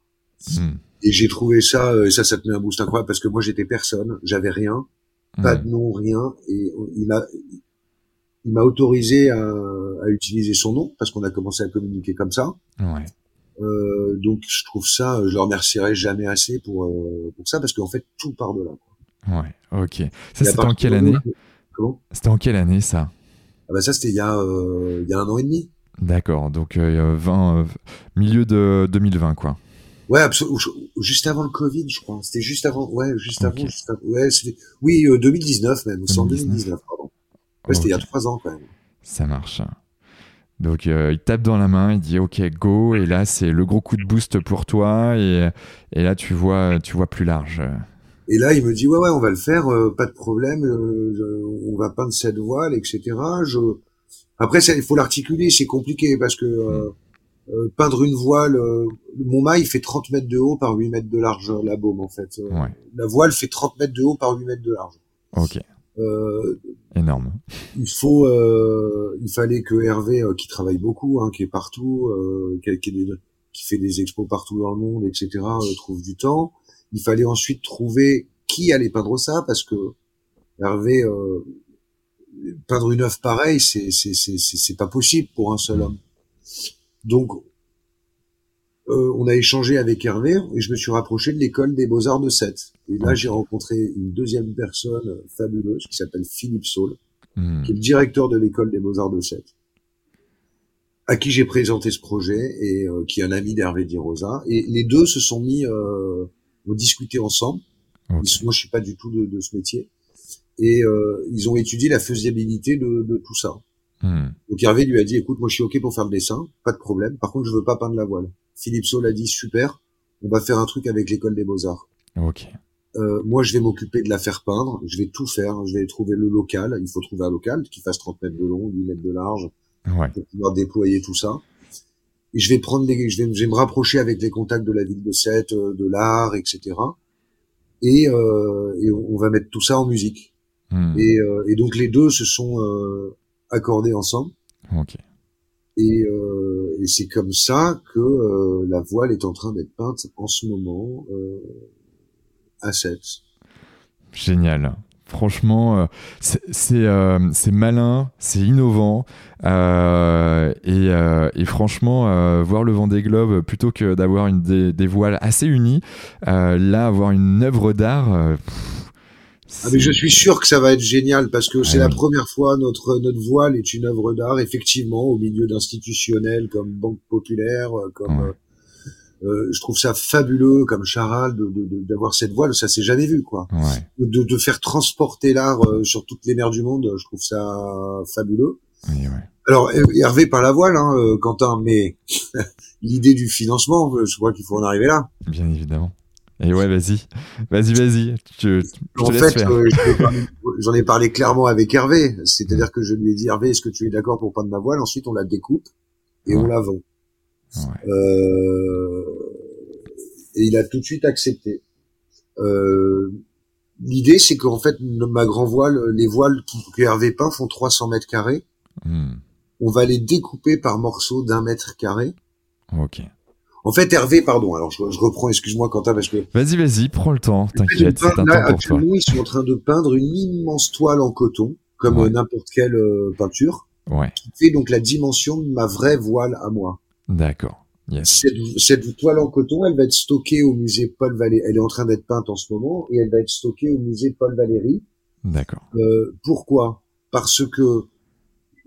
Hmm. Et j'ai trouvé ça, euh, et ça, ça te met un boost incroyable parce que moi j'étais personne, j'avais rien, pas Hmm. de nom, rien, et il m'a, il m'a autorisé à, à utiliser son nom parce qu'on a commencé à communiquer comme ça. Ouais. Euh, donc je trouve ça, je le remercierai jamais assez pour euh, pour ça parce qu'en fait tout part de là. quoi. Ouais. Ok. Ça, c'était en quelle année Comment? C'était en quelle année, ça? Ah bah ça c'était il y a euh, il y a un an et demi. D'accord. Donc, euh, 20, euh, milieu de 2020, quoi. Ouais, absolument. Juste avant le Covid, je crois. C'était juste avant. Ouais, juste avant. Juste avant- Ouais. Oui, euh, 2019 même. C'est en 2019. 2019, pardon. Ouais, c'était il y a trois ans quand même. Ça marche. Donc euh, il tape dans la main, il dit ok go et là c'est le gros coup de boost pour toi et, et là tu vois tu vois plus large. Et là, il me dit ouais, ouais, on va le faire, euh, pas de problème. euh, on va peindre cette voile, etc. Je. Après, ça, il faut l'articuler. C'est compliqué parce que euh, euh, peindre une voile, euh, mon mât, il fait 30 mètres de haut par 8 mètres de large, la baume en fait. Ouais. La voile fait 30 mètres de haut par 8 mètres de large. Ok Euh, énorme. il faut, euh, il fallait que Hervé, euh, qui travaille beaucoup, hein, qui est partout, euh, qui, qui, est des- qui fait des expos partout dans le monde, etc., euh, trouve du temps. Il fallait ensuite trouver qui allait peindre ça, parce que Hervé, euh, peindre une œuvre pareille, c'est c'est c'est c'est c'est pas possible pour un seul homme. Donc, euh, on a échangé avec Hervé et je me suis rapproché de l'école des beaux arts de Sète. Et là, j'ai rencontré une deuxième personne fabuleuse qui s'appelle Philippe Saul Hmm. qui est le directeur de l'école des beaux-arts de Sète, à qui j'ai présenté ce projet et euh, qui est un ami d'Hervé Di Rosa. Et les deux se sont mis, euh, ont discuté ensemble. Ils- moi, je suis pas du tout de, de ce métier. Et euh, ils ont étudié la faisabilité de, de tout ça. Hmm. Donc Hervé lui a dit, écoute, moi je suis ok pour faire le dessin, pas de problème. Par contre, je veux pas peindre la voile. Philippe Saul a dit, super, on va faire un truc avec l'école des beaux-arts. Ok. Euh, moi, je vais m'occuper de la faire peindre. Je vais tout faire. Je vais trouver le local. Il faut trouver un local qui fasse 30 mètres de long, 8 mètres de large, Ouais. pour pouvoir déployer tout ça. Et je vais prendre les, je vais, je vais me rapprocher avec les contacts de la ville de Sète, euh, de l'art, etc. Et, euh, et on on va mettre tout ça en musique. Hmm. Et, euh, et donc les deux se sont euh, accordés ensemble. Ok. Et, euh, et c'est comme ça que euh, la voile est en train d'être peinte en ce moment euh, à Sète. Génial. Franchement, euh, c'est euh, c'est malin, c'est innovant. euh, et, euh, et franchement, euh, voir le Vendée Globe, plutôt que d'avoir une des, des voiles assez unies, euh, là, avoir une œuvre d'art. Ah mais je suis sûr que ça va être génial parce que c'est Ah la première fois notre notre voile est une œuvre d'art effectivement au milieu d'institutionnels comme Banque Populaire euh, comme Ouais. euh, euh, je trouve ça fabuleux comme Charal de de- de- d'avoir cette voile ça s'est jamais vu quoi Ouais. de de faire transporter l'art euh, sur toutes les mers du monde je trouve ça fabuleux Oui, ouais. alors Her- Hervé par la voile hein, Quentin mais (laughs) l'idée du financement je crois qu'il faut en arriver là Bien évidemment. Et ouais, vas-y. Vas-y, vas-y. Je, je En te fait, euh, j'en ai parlé- j'en ai parlé clairement avec Hervé. C'est-à-dire que je lui ai dit, Hervé, est-ce que tu es d'accord pour peindre ma voile? Ensuite, on la découpe et on la vend. Ouais. Euh, et il a tout de suite accepté. Euh, L'idée, c'est qu'en fait, ma grand voile, les voiles qui, que Hervé peint font 300 mètres carrés. Hmm. On va les découper par morceaux d'un mètre carré. Ok. En fait, Hervé, pardon. Alors, je, je reprends. Excuse-moi, Quentin, parce que Vas-y, vas-y, prends le temps. T'inquiète, c'est un temps pour toi. ils sont en train de peindre une immense toile en coton, comme Ouais. euh, n'importe quelle euh, peinture, Ouais. qui fait donc la dimension de ma vraie voile à moi. D'accord. Yes. Cette, cette toile en coton, elle va être stockée au musée Paul Valéry. Elle est en train d'être peinte en ce moment et elle va être stockée au musée Paul Valéry. D'accord. Euh, pourquoi? Parce que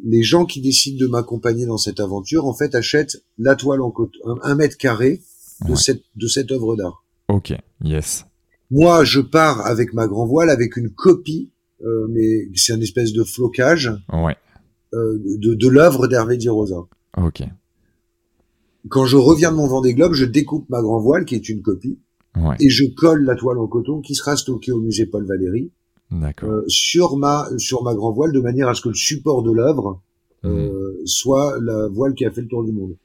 les gens qui décident de m'accompagner dans cette aventure, en fait, achètent la toile en coton, un, un mètre carré de Ouais. cette de cette œuvre d'art. Ok. Yes. Moi, je pars avec ma grand voile avec une copie, euh, mais c'est un espèce de flocage Ouais. euh, de, de l'œuvre d'Hervé Di Rosa. Ok. Quand je reviens de mon Vendée Globe, je découpe ma grand voile qui est une copie Ouais. et je colle la toile en coton qui sera stockée au musée Paul Valéry. Euh, sur ma sur ma grand voile de manière à ce que le support de l'œuvre Mhm. euh, soit la voile qui a fait le tour du monde.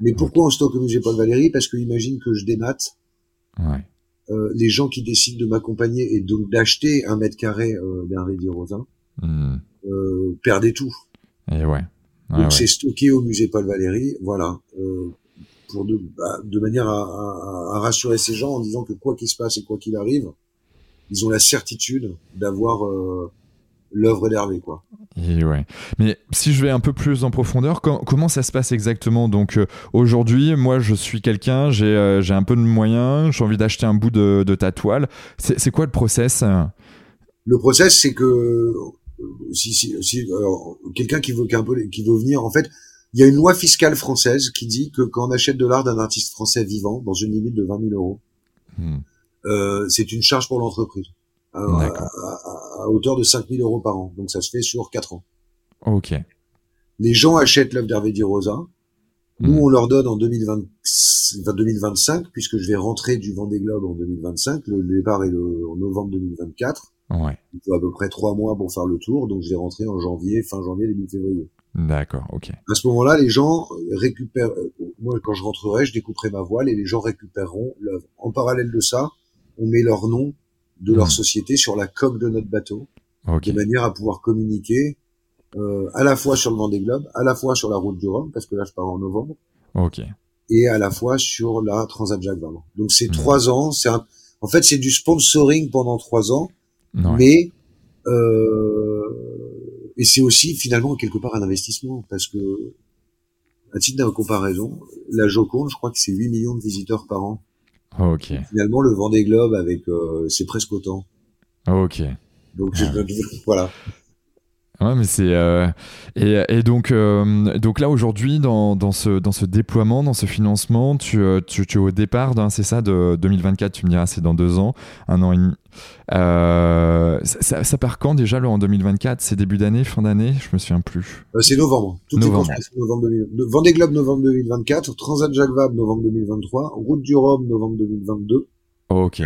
Mais pourquoi on stocke au musée Paul Valéry? Parce que imagine que je démate Ouais. euh, les gens qui décident de m'accompagner et donc d'acheter un mètre carré euh, d'Hervé Di Rosa Hmm. euh, perdaient tout. Et ouais. Donc ouais. c'est stocké au musée Paul Valéry, voilà. Euh, pour de, bah, de manière à, à, à, rassurer ces gens en disant que quoi qu'il se passe et quoi qu'il arrive, ils ont la certitude d'avoir euh, l'œuvre d'Hervé, quoi. Et ouais. Mais si je vais un peu plus en profondeur, comment ça se passe exactement? Donc euh, aujourd'hui, moi je suis quelqu'un, j'ai euh, un peu de moyens, j'ai envie d'acheter un bout de, de ta toile. C'est quoi le process? Le process, c'est que si, si, si quelqu'un qui veut qui, peu, qui veut venir, en fait, il y a une loi fiscale française qui dit que quand on achète de l'art d'un artiste français vivant dans une limite de 20 000 euros, hmm. Euh, c'est une charge pour l'entreprise à, à, hauteur de 5 000 euros par an. Donc ça se fait sur 4 ans. Ok. Les gens achètent l'œuvre d'Hervé Di Rosa. Nous, hmm. on leur donne en 2020, 2025, puisque je vais rentrer du Vendée Globe en 2025. Le départ est en novembre 2024. Ouais. Il faut à peu près trois mois pour faire le tour, donc je vais rentrer en janvier, fin janvier, début février. D'accord, ok. À ce moment-là, les gens récupèrent. Euh, moi, quand je rentrerai, je découperai ma voile et les gens récupéreront l'œuvre. En parallèle de ça, on met leur nom de leur hmm. société sur la coque de notre bateau, de manière à pouvoir communiquer euh, à la fois sur le Vendée Globe, à la fois sur la route du Rhum, parce que là, je pars en novembre. Ok. Et à la fois sur la Transat Jacques Vabre. Donc c'est hmm. trois ans. C'est en fait c'est du sponsoring pendant trois ans, mais euh, et c'est aussi finalement quelque part un investissement parce que, à titre de comparaison, la Joconde, je crois que c'est 8 millions de visiteurs par an. Ok. Finalement, le Vendée Globe avec, euh, c'est presque autant. Ok. Donc (laughs) voilà. Ouais, mais c'est euh, et, et, donc euh, donc là aujourd'hui dans, dans, ce dans ce déploiement, dans ce financement, tu, euh, tu, tu es au départ, c'est ça, de 2024. Tu me diras, c'est dans deux ans, un an et demi. ça, ça, part quand déjà là en 2024 C'est début d'année, fin d'année? Je me souviens plus. c'est novembre. Tout novembre. est novembre Vendée Globe novembre 2024, Transat Jacques Vabre novembre 2023, Route du Rhum novembre 2022. ok.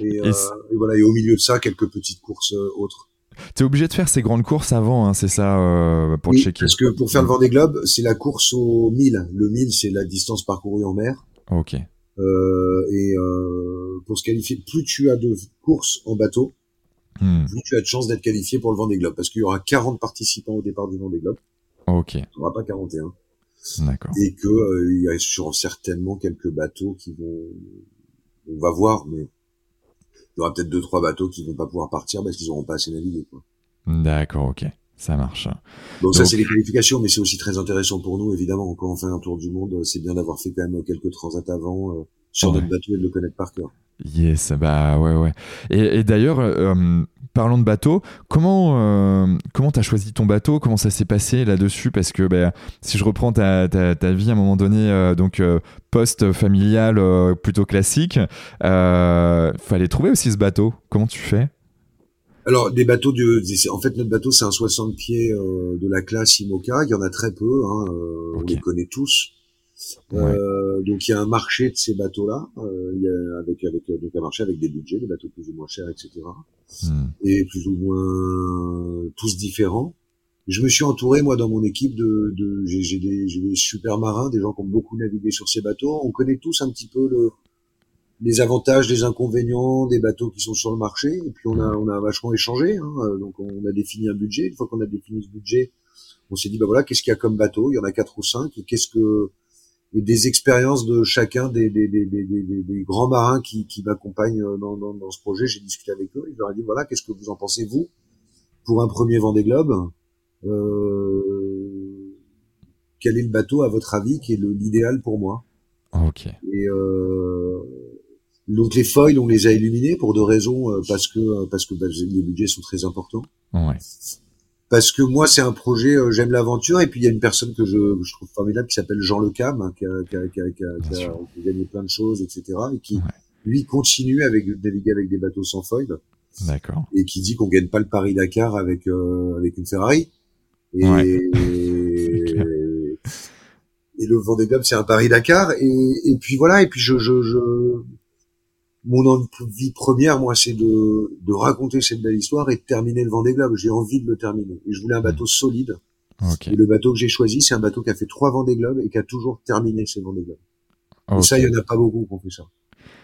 Et, et, et, voilà, et au milieu de ça, quelques petites courses autres. T'es obligé de faire ces grandes courses avant, hein, c'est ça, euh, pour checker. Parce que pour faire le Vendée Globe, c'est la course au 1000. Le 1000, c'est la distance parcourue en mer. Ok. Euh, et euh, pour se qualifier, plus tu as de courses en bateau, hmm. plus tu as de chances d'être qualifié pour le Vendée Globe. Parce qu'il y aura 40 participants au départ du Vendée Globe. Ok. Il n'y aura pas 41. D'accord. Et que euh, il y a certainement quelques bateaux qui vont, on va voir, mais il y aura peut-être deux trois bateaux qui vont pas pouvoir partir parce qu'ils auront pas assez navigué. D'accord, ok, ça marche. Donc, ça c'est les qualifications, mais c'est aussi très intéressant pour nous évidemment. Quand on fait un tour du monde, c'est bien d'avoir fait quand même quelques transats avant euh, sur notre bateau et de le connaître par cœur. Yes, bah ouais, ouais. Et, et d'ailleurs, euh, parlons de bateau, comment euh, comment t'as choisi ton bateau? Comment ça s'est passé là-dessus? Parce que bah, si je reprends ta, ta, ta, vie à un moment donné, euh, donc euh, post familial euh, plutôt classique, fallait trouver aussi ce bateau. Comment tu fais? Alors des bateaux de, en fait notre bateau c'est un 60 pieds de la classe IMOCA, il y en a très peu, hein, on les connaît tous. Euh, donc il y a un marché de ces bateaux-là, euh, avec avec donc un marché avec des budgets, des bateaux plus ou moins chers, etc. Hmm. Et plus ou moins tous différents. Je me suis entouré moi dans mon équipe de, de j'ai des, des super marins, des gens qui ont beaucoup navigué sur ces bateaux. On connaît tous un petit peu le, les avantages, les inconvénients des bateaux qui sont sur le marché. Et puis on a on a vachement échangé. Hein. Donc on a défini un budget. Une fois qu'on a défini ce budget, on s'est dit bah voilà qu'est-ce qu'il y a comme bateau? Il y en a quatre ou cinq. Et qu'est-ce que et des expériences de chacun des, des, des, des grands marins qui, qui m'accompagnent euh, dans, dans, dans, ce projet. J'ai discuté avec eux. Je leur ai dit voilà, qu'est-ce que vous en pensez vous pour un premier Vendée Globe euh, Quel est le bateau à votre avis qui est l'idéal pour moi? Ok. Et euh, donc les foils, on les a illuminés pour deux raisons, euh, parce que parce que bah, les budgets sont très importants. Ouais parce que moi c'est un projet, euh, j'aime l'aventure et puis il y a une personne que je, je trouve formidable qui s'appelle Jean Le Cam, hein, qui, a, qui, a, qui, a, qui, a, gagné plein de choses, etc. et qui lui continue avec naviguer avec des bateaux sans foil. D'accord. Et qui dit qu'on gagne pas le Paris Dakar avec euh, avec une Ferrari. Et, (laughs) et, le Vendée Globe c'est un Paris Dakar et, et puis voilà et puis je je, je mon envie première, moi, c'est de, de raconter cette belle histoire et de terminer le Vendée Globe. J'ai envie de le terminer. Et je voulais un bateau solide. Okay. Et le bateau que j'ai choisi, c'est un bateau qui a fait trois Vendée Globe et qui a toujours terminé ses Vendée Globe. Et ça, il y en a pas beaucoup qui ont fait ça.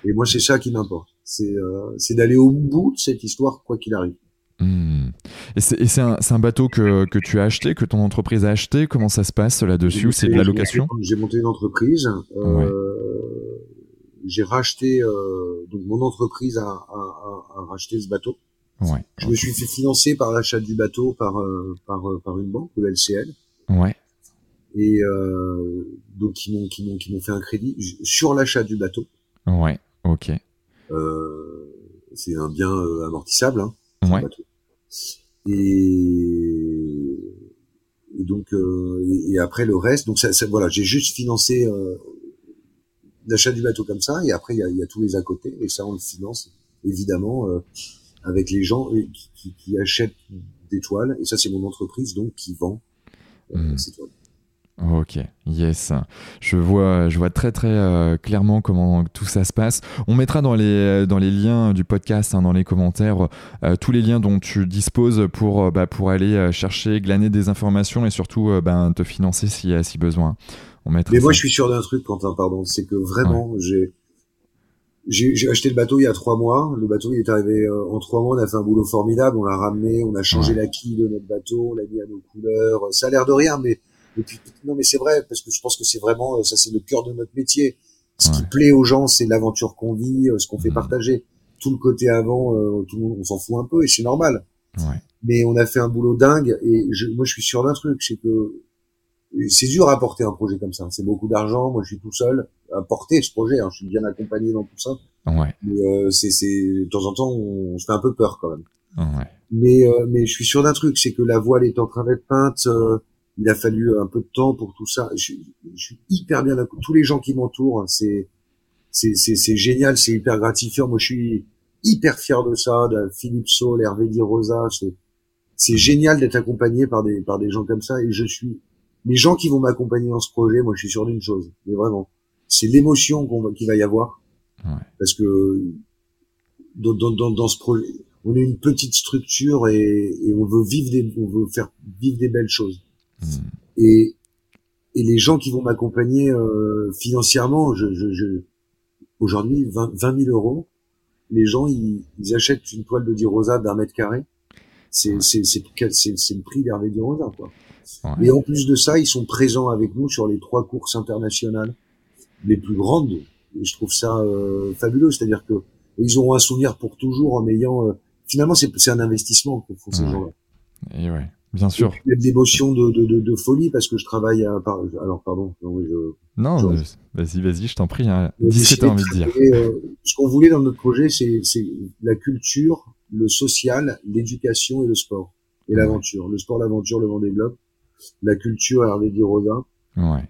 Et moi, c'est ça qui m'importe. C'est euh, d'aller au bout de cette histoire, quoi qu'il arrive. Hmm. Et c'est un, un, bateau que, que, tu as acheté, que ton entreprise a acheté Comment ça se passe là-dessus? C'est de la location? J'ai monté une entreprise. Euh, J'ai racheté, euh, donc mon entreprise a, a, a, racheté ce bateau. Ouais. Je me suis fait financer par l'achat du bateau par, euh, par, euh, par une banque, le LCL. Ouais. Et euh, donc ils m'ont qui m'ont fait un crédit sur l'achat du bateau. Ouais. Ok. Euh, c'est un bien amortissable. Hein, ouais. Et, et donc euh, et, après le reste, donc ça, ça voilà, j'ai juste financé euh, l'achat du bateau comme ça, et après il y a, y a, tous les à côté, et ça on le finance évidemment euh, avec les gens qui, qui, qui, achètent des toiles, et ça c'est mon entreprise donc qui vend euh, mmh. ces toiles. Ok, yes. Je vois, je vois très très euh, clairement comment tout ça se passe. On mettra dans les, dans les liens du podcast, hein, dans les commentaires, euh, tous les liens dont tu disposes pour, euh, bah, pour aller chercher, glaner des informations et surtout bah, te financer si, si besoin. On Mais moi je suis sûr d'un truc, Quentin, pardon, c'est que vraiment j'ai j'ai acheté le bateau il y a trois mois. Le bateau il est arrivé en trois mois. On a fait un boulot formidable. On l'a ramené, on a changé la quille de notre bateau, on l'a mis à nos couleurs. Ça a l'air de rien, mais et puis, non, mais c'est vrai, parce que je pense que c'est vraiment, ça c'est le cœur de notre métier. Ce qui plaît aux gens, c'est l'aventure qu'on vit, euh, ce qu'on fait mmh. partager. Tout le côté avant, euh, tout le monde, on s'en fout un peu, et c'est normal. Ouais. Mais on a fait un boulot dingue, et je, moi je suis sûr d'un truc, c'est que c'est dur à porter un projet comme ça. C'est beaucoup d'argent. Moi, je suis tout seul à porter ce projet. Hein. Je suis bien accompagné dans tout ça. Ouais. Mais euh, c'est, c'est de temps en temps, on, se fait un peu peur quand même. Ouais. Mais euh, mais je suis sûr d'un truc, c'est que la voile est en train d'être peinte. Euh, il a fallu un peu de temps pour tout ça. Je, je suis hyper bien. Tous les gens qui m'entourent, c'est c'est c'est génial, c'est hyper gratifiant. Moi, je suis hyper fier de ça, de Philippe Saul, Hervé Di Rosa. C'est c'est génial d'être accompagné par des par des gens comme ça. Et je suis les gens qui vont m'accompagner dans ce projet. Moi, je suis sûr d'une chose, mais vraiment, c'est l'émotion qu'on qu'il va y avoir, ouais. parce que dans, dans, dans, ce projet, on est une petite structure et, et on veut vivre des on veut faire vivre des belles choses. Hmm. Et, et les gens qui vont m'accompagner euh, financièrement, je, je, je aujourd'hui 20, 20 000 euros, les gens ils, ils achètent une toile de Di Rosa d'un mètre carré. C'est c'est c'est c'est le prix d'Hervé Di Rosa quoi. Ouais. Et en plus de ça, ils sont présents avec nous sur les trois courses internationales les plus grandes. Et je trouve ça euh, fabuleux, c'est-à-dire que ils auront un souvenir pour toujours en ayant. Euh, finalement, c'est un investissement que font ces ouais. gens-là. Et ouais. Bien sûr. Il y a de, de, de, de, folie parce que je travaille à, alors pardon. Non, vas-y, vas-y, je t'en prie. Hein. Dis ce que envie de dire? Euh, ce qu'on voulait dans notre projet, c'est, c'est la culture, le social, l'éducation et le sport. Et ouais. l'aventure. Le sport, l'aventure, le Vendée Globe. La culture, Hervé Rosa. Ouais.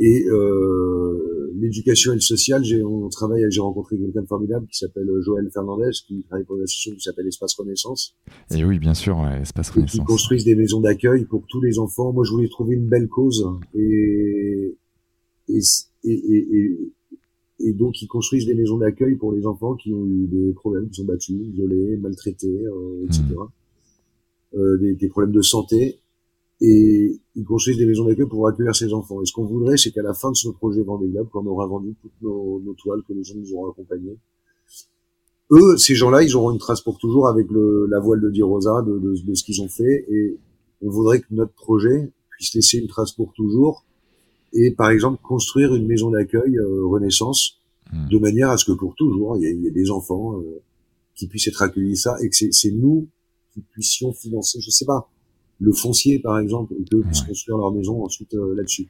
Et euh, l'éducation et le social, j'ai, on travaille, j'ai rencontré quelqu'un de formidable qui s'appelle Joël Fernandez, qui travaille pour une association qui s'appelle Espace Renaissance. Et oui, bien sûr, ouais, Espace Renaissance. Qui construisent des maisons d'accueil pour tous les enfants. Moi, je voulais trouver une belle cause et et, et, et, et donc ils construisent des maisons d'accueil pour les enfants qui ont eu des problèmes, qui sont battus, violés, maltraités, euh, etc. Mmh. Euh, des, des problèmes de santé et ils construisent des maisons d'accueil pour accueillir ces enfants. Et ce qu'on voudrait, c'est qu'à la fin de ce projet Vendée Globe, quand on aura vendu toutes nos, nos, toiles que les gens nous auront accompagnées, eux, ces gens-là, ils auront une trace pour toujours avec le, la voile de Di Rosa, de, de, de ce qu'ils ont fait, et on voudrait que notre projet puisse laisser une trace pour toujours, et par exemple construire une maison d'accueil euh, Renaissance, mmh. de manière à ce que pour toujours, il y ait, il y ait des enfants euh, qui puissent être accueillis ça, et que c'est nous qui puissions financer, je sais pas, le foncier par exemple puissent ouais. construire leur maison ensuite euh, là-dessus.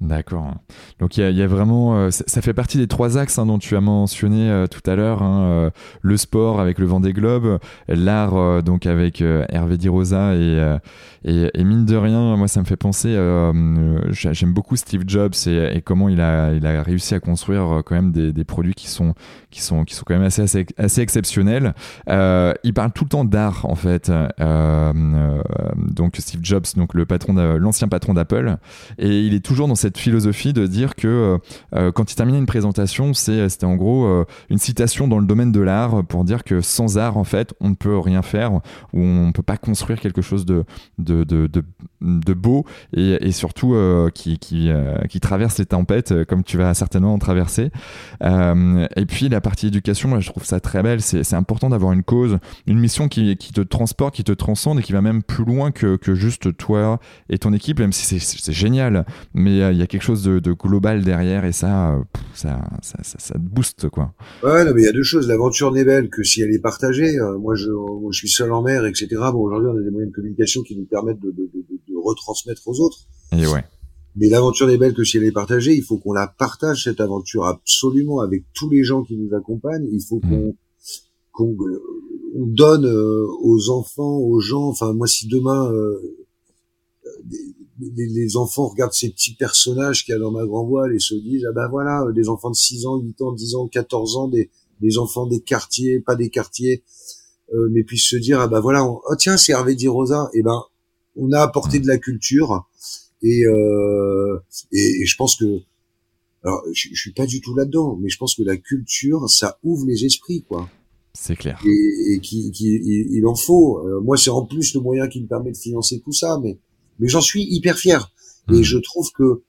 D'accord. Donc il y, a, vraiment, euh, ça, fait partie des trois axes hein, dont tu as mentionné euh, tout à l'heure hein, euh, le sport avec le Vendée Globe, l'art donc avec Hervé Di Rosa et, et, mine de rien, moi ça me fait penser, j'aime beaucoup Steve Jobs et, comment il a, il a réussi à construire quand même des, des, produits qui sont, qui sont, qui sont quand même assez, assez, exceptionnels. il parle tout le temps d'art en fait. donc Steve Jobs, donc l'ancien patron d'Apple, et il est toujours dans cette cette philosophie de dire que quand il terminait une présentation, c'était en gros une citation dans le domaine de l'art pour dire que sans art, en fait, on ne peut rien faire ou on ne peut pas construire quelque chose de, beau et, surtout qui, qui, traverse les tempêtes comme tu vas certainement en traverser. et puis la partie éducation, moi, je trouve ça très belle. C'est important d'avoir une cause, une mission qui, te transporte, qui te transcende et qui va même plus loin que, juste toi et ton équipe, même si c'est génial. Mais euh, il y a quelque chose de, de, global derrière et ça, euh, ça, ça, ça, ça, te booste, quoi. Ouais, non, mais il y a deux choses. L'aventure n'est belle que si elle est partagée. Euh, moi, je, moi, je suis seul en mer, etc. Bon, aujourd'hui, on a des moyens de communication qui nous permettent de, de, de, de retransmettre aux autres. Et ouais. Mais l'aventure n'est belle que si elle est partagée. Il faut qu'on la partage cette aventure absolument avec tous les gens qui nous accompagnent. Il faut mmh. qu'on on donne euh, aux enfants, aux gens. Enfin, moi, si demain euh, les, enfants regardent ces petits personnages qu'il y a dans ma grand voile et se disent ah ben voilà, euh, des enfants de 6 ans, 8 ans, 10 ans, 14 ans, des, des enfants des quartiers, pas des quartiers, mais puissent se dire ah ben voilà, oh tiens c'est Hervé Di Rosa, et eh ben on a apporté de la culture et, et, et je pense que alors je, je suis pas du tout là-dedans, mais je pense que la culture ça ouvre les esprits quoi. C'est clair. Et, et qui, qui il, en faut. Euh, moi, c'est en plus le moyen qui me permet de financer tout ça, mais mais j'en suis hyper fier. Et hmm. je trouve que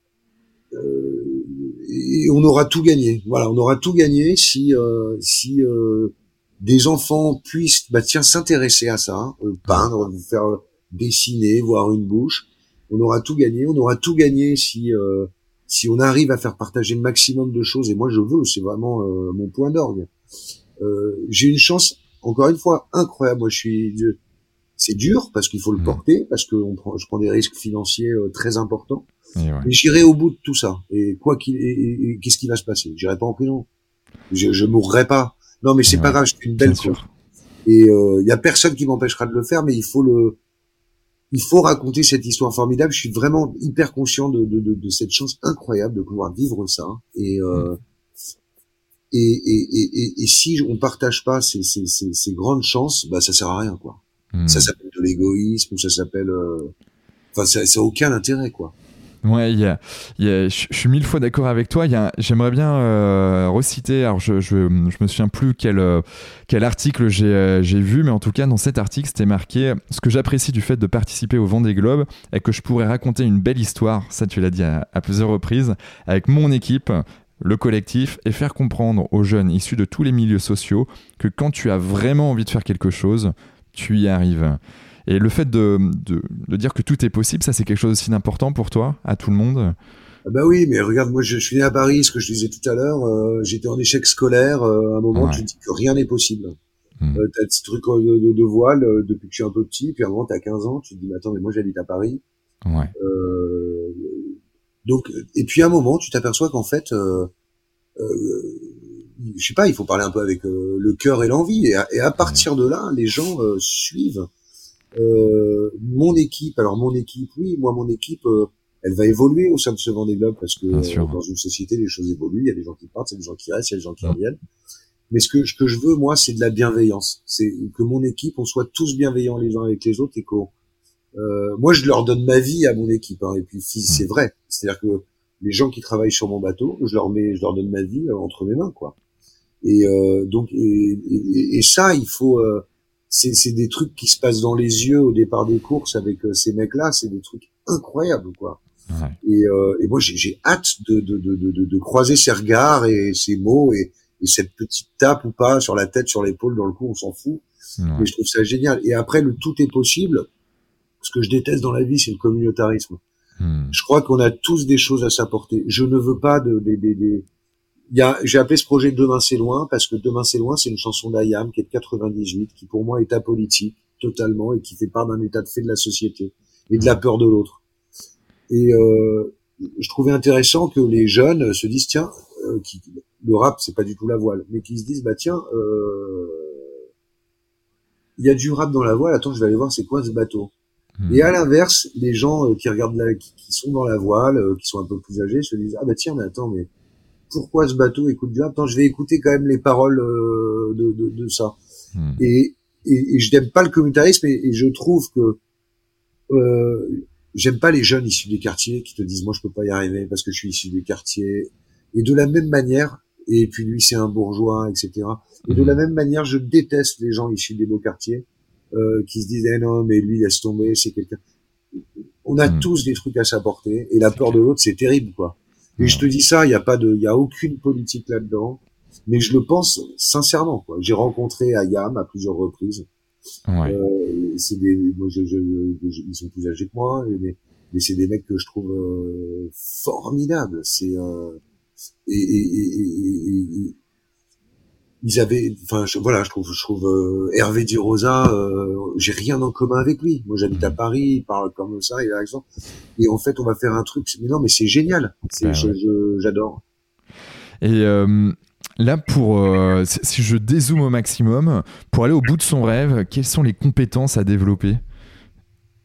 euh, et on aura tout gagné. Voilà, on aura tout gagné si euh, si euh, des enfants puissent bah tiens s'intéresser à ça, hein, euh, peindre, faire dessiner, voir une bouche. On aura tout gagné. On aura tout gagné si si on arrive à faire partager le maximum de choses. Et moi, je veux. C'est vraiment mon point d'orgue. Euh, j'ai une chance, encore une fois, incroyable. Moi, je suis, c'est dur parce qu'il faut le mmh. porter, parce que on prend, je prends des risques financiers euh, très importants. Mais j'irai au bout de tout ça. Et quoi qu'il, et, qu'est-ce qui va se passer? J'irai pas en prison. Je, je mourrai pas. Non, mais c'est pas grave. C'est une belle chose. Et il euh, y a personne qui m'empêchera de le faire, mais il faut le, il faut raconter cette histoire formidable. Je suis vraiment hyper conscient de, de, de, de cette chance incroyable de pouvoir vivre ça. Et euh, mmh. Et, et, et, et, si on partage pas ces, ces, ces, ces, grandes chances, bah ça sert à rien quoi. Hmm. Ça s'appelle de l'égoïsme ou ça s'appelle, euh, enfin ça, ça a aucun intérêt quoi. Ouais, y a, y a, je suis mille fois d'accord avec toi. J'aimerais bien euh, reciter, alors je, je, je, me souviens plus quel, euh, quel article j'ai euh, vu, mais en tout cas dans cet article c'était marqué ce que j'apprécie du fait de participer au Vendée Globe est que je pourrais raconter une belle histoire, ça tu l'as dit à, à, plusieurs reprises, avec mon équipe, le collectif et faire comprendre aux jeunes issus de tous les milieux sociaux que quand tu as vraiment envie de faire quelque chose, tu y arrives. Et le fait de, de, dire que tout est possible, ça c'est quelque chose aussi d'important pour toi, à tout le monde? Ah bah oui, mais regarde, moi je suis né à Paris, ce que je disais tout à l'heure, euh, j'étais en échec scolaire, euh, à un moment tu dis que rien n'est possible. Hmm. Euh, t'as ce truc de, de, voile depuis que je suis un peu petit, puis à un moment t'as 15 ans, tu te dis mais attends mais moi j'habite à Paris. Ouais. Donc, et puis à un moment, tu t'aperçois qu'en fait, euh, euh, je sais pas, il faut parler un peu avec euh, le cœur et l'envie. Et, et, à partir de là, les gens euh, suivent. Euh, mon équipe, alors mon équipe, oui, moi mon équipe, elle va évoluer au sein de ce Vendée Globe parce que dans une société, les choses évoluent. Il y a des gens qui partent, il y a des gens qui restent, il y a des gens qui reviennent. Mais ce que, ce que je veux, moi, c'est de la bienveillance. C'est que mon équipe, on soit tous bienveillants les uns avec les autres et qu'on euh, moi, je leur donne ma vie à mon équipe. Hein, et puis, c'est hmm. vrai. C'est-à-dire que les gens qui travaillent sur mon bateau, je leur mets, je leur donne ma vie euh, entre mes mains, quoi. Et euh, donc, et, et, et, ça, il faut. Euh, c'est des trucs qui se passent dans les yeux au départ des courses avec euh, ces mecs-là. C'est des trucs incroyables, quoi. Ouais. Et, et, moi, j'ai hâte de, de, de, de, de croiser ces regards et ces mots et, et cette petite tape ou pas sur la tête, sur l'épaule, dans le cou, on s'en fout. Mais je trouve ça génial. Et après, le tout est possible ce que je déteste dans la vie, c'est le communautarisme. Hmm. Je crois qu'on a tous des choses à s'apporter. Je ne veux pas de, de, de, de... J'ai appelé ce projet Demain c'est loin parce que Demain c'est loin, c'est une chanson d'Ayam qui est de 98, qui pour moi est apolitique totalement et qui fait part d'un état de fait de la société et de la peur de l'autre. Et euh, je trouvais intéressant que les jeunes se disent tiens, euh, qui, le rap c'est pas du tout la voile, mais qui se disent bah tiens, euh, il y a du rap dans la voile. Attends, je vais aller voir c'est quoi ce bateau. Et à l'inverse, les gens euh, qui regardent la, qui, sont dans la voile, euh, qui sont un peu plus âgés, se disent ah bah tiens mais attends mais pourquoi ce bateau écoute du Attends je vais écouter quand même les paroles euh, de, de, de, ça. Hmm. Et, et, et, je n'aime pas le communautarisme et, je trouve que j'aime pas les jeunes issus des quartiers qui te disent moi je peux pas y arriver parce que je suis issu des quartiers. Et de la même manière, et puis lui c'est un bourgeois, etc. Et de la même manière, je déteste les gens issus des beaux quartiers euh, qui se disent eh non mais lui laisse tomber, c'est quelqu'un. On a Mm. tous des trucs à s'apporter et la peur de l'autre c'est terrible quoi. Et je te dis ça, il y a pas de, il y a aucune politique là-dedans, mais je le pense sincèrement. J'ai rencontré Ayam à plusieurs reprises. Ouais. Euh, c'est des, moi, je, je, je- ils sont plus âgés que moi, mais, mais c'est des mecs que je trouve euh, formidables. C'est euh, et- et- et- ils avaient, enfin je, voilà, je trouve, je trouve euh, Hervé Di Rosa, euh, j'ai rien en commun avec lui. Moi, j'habite à Paris, il parle comme ça, il a l'accent. Et en fait, on va faire un truc. Mais non, mais c'est génial. Ouais. je- j'adore. Et euh, là, pour si je dézoome au maximum, pour aller au bout de son rêve, quelles sont les compétences à développer?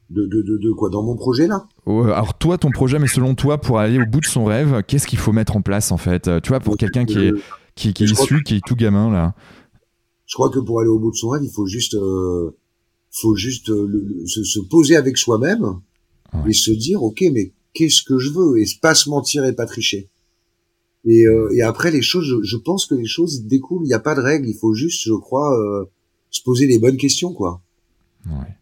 De, de, de, de quoi? Dans mon projet là? Oh, Alors toi, ton projet, mais selon toi, pour aller au bout de son rêve, qu'est-ce qu'il faut mettre en place en fait? Tu vois, pour quelqu'un qui est, qui, qui est issu, qui est tout gamin là. je crois que pour aller au bout de son rêve, il faut juste, euh, faut juste euh, le- se, se poser avec soi-même Ouais. et se dire, ok, mais qu'est-ce que je veux? Et pas se mentir et pas tricher. Et, euh, et après les choses, je, je pense que les choses découlent. Il n'y a pas de règle. Il faut juste, je crois, euh, se poser les bonnes questions, quoi. Ouais.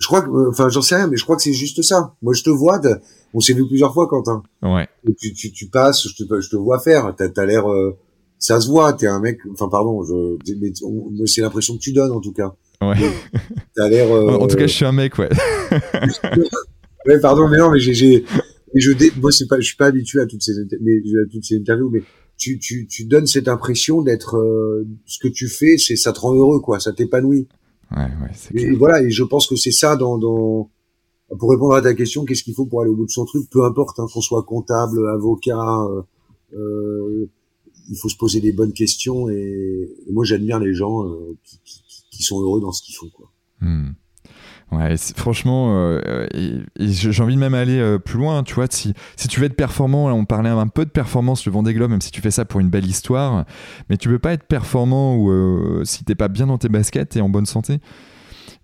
Je crois que, euh, enfin, j'en sais rien, mais je crois que c'est juste ça. Moi, je te vois. de- on s'est vu plusieurs fois, Quentin. Ouais. Et tu, tu, tu passes, je te, je te vois faire. T'as, t'as l'air, euh, ça se voit. T'es un mec. Enfin, pardon. Je, mais c'est l'impression que tu donnes, en tout cas. Ouais. T'as l'air. euh, En tout cas, je suis un mec, ouais. (laughs) Ouais, pardon, mais non, mais j'ai, je dé... moi, c'est pas, je suis pas habitué à toutes ces, mais, à toutes ces interviews, mais tu, tu, tu donnes cette impression d'être, euh, ce que tu fais, c'est, ça te rend heureux, quoi, ça t'épanouit. Ouais, ouais, c'est Et, voilà, et je pense que c'est ça dans, dans, pour répondre à ta question, qu'est-ce qu'il faut pour aller au bout de son truc, peu importe, hein, qu'on soit comptable, avocat, euh, euh, il faut se poser les bonnes questions et, moi j'admire les gens euh, qui, sont heureux dans ce qu'ils font. Hmm. Ouais, franchement, euh, j'ai envie de même aller euh, plus loin, tu vois, si, tu veux être performant, on parlait un peu de performance, le Vendée Globe, même si tu fais ça pour une belle histoire, mais tu peux pas être performant ou euh, si t'es pas bien dans tes baskets et en bonne santé.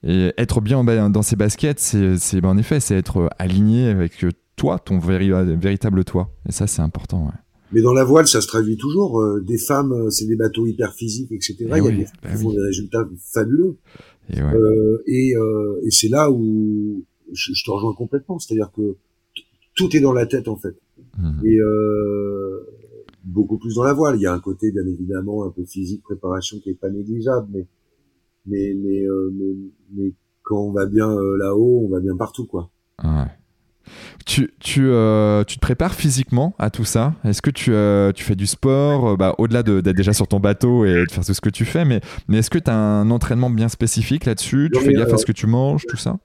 Et être bien en ba- dans ses baskets, c'est ben, en effet, c'est être aligné avec toi, ton véri- véritable toi. Et ça, c'est important. Mais dans la voile, ça se traduit toujours. euh, des femmes, euh, c'est des bateaux hyper physiques, etc. Eh Il y a oui, des bah qui oui. font des résultats fabuleux. Et ouais. Euh, et euh, et c'est là où je, je te rejoins complètement. C'est-à-dire que tout est dans la tête en fait. Mhm. Et euh, beaucoup plus dans la voile. Il y a un côté bien évidemment un peu physique, préparation qui est pas négligeable, mais mais mais euh, mais, mais quand on va bien là-haut, on va bien partout quoi. Ouais. Tu, tu, euh, tu te prépares physiquement à tout ça? Est-ce que tu, euh, tu fais du sport? Euh, bah, Au-delà de- d'être déjà sur ton bateau et de faire tout ce que tu fais, mais, mais est-ce que tu as un entraînement bien spécifique là-dessus? Tu fais gaffe à ce que tu manges, tout ça?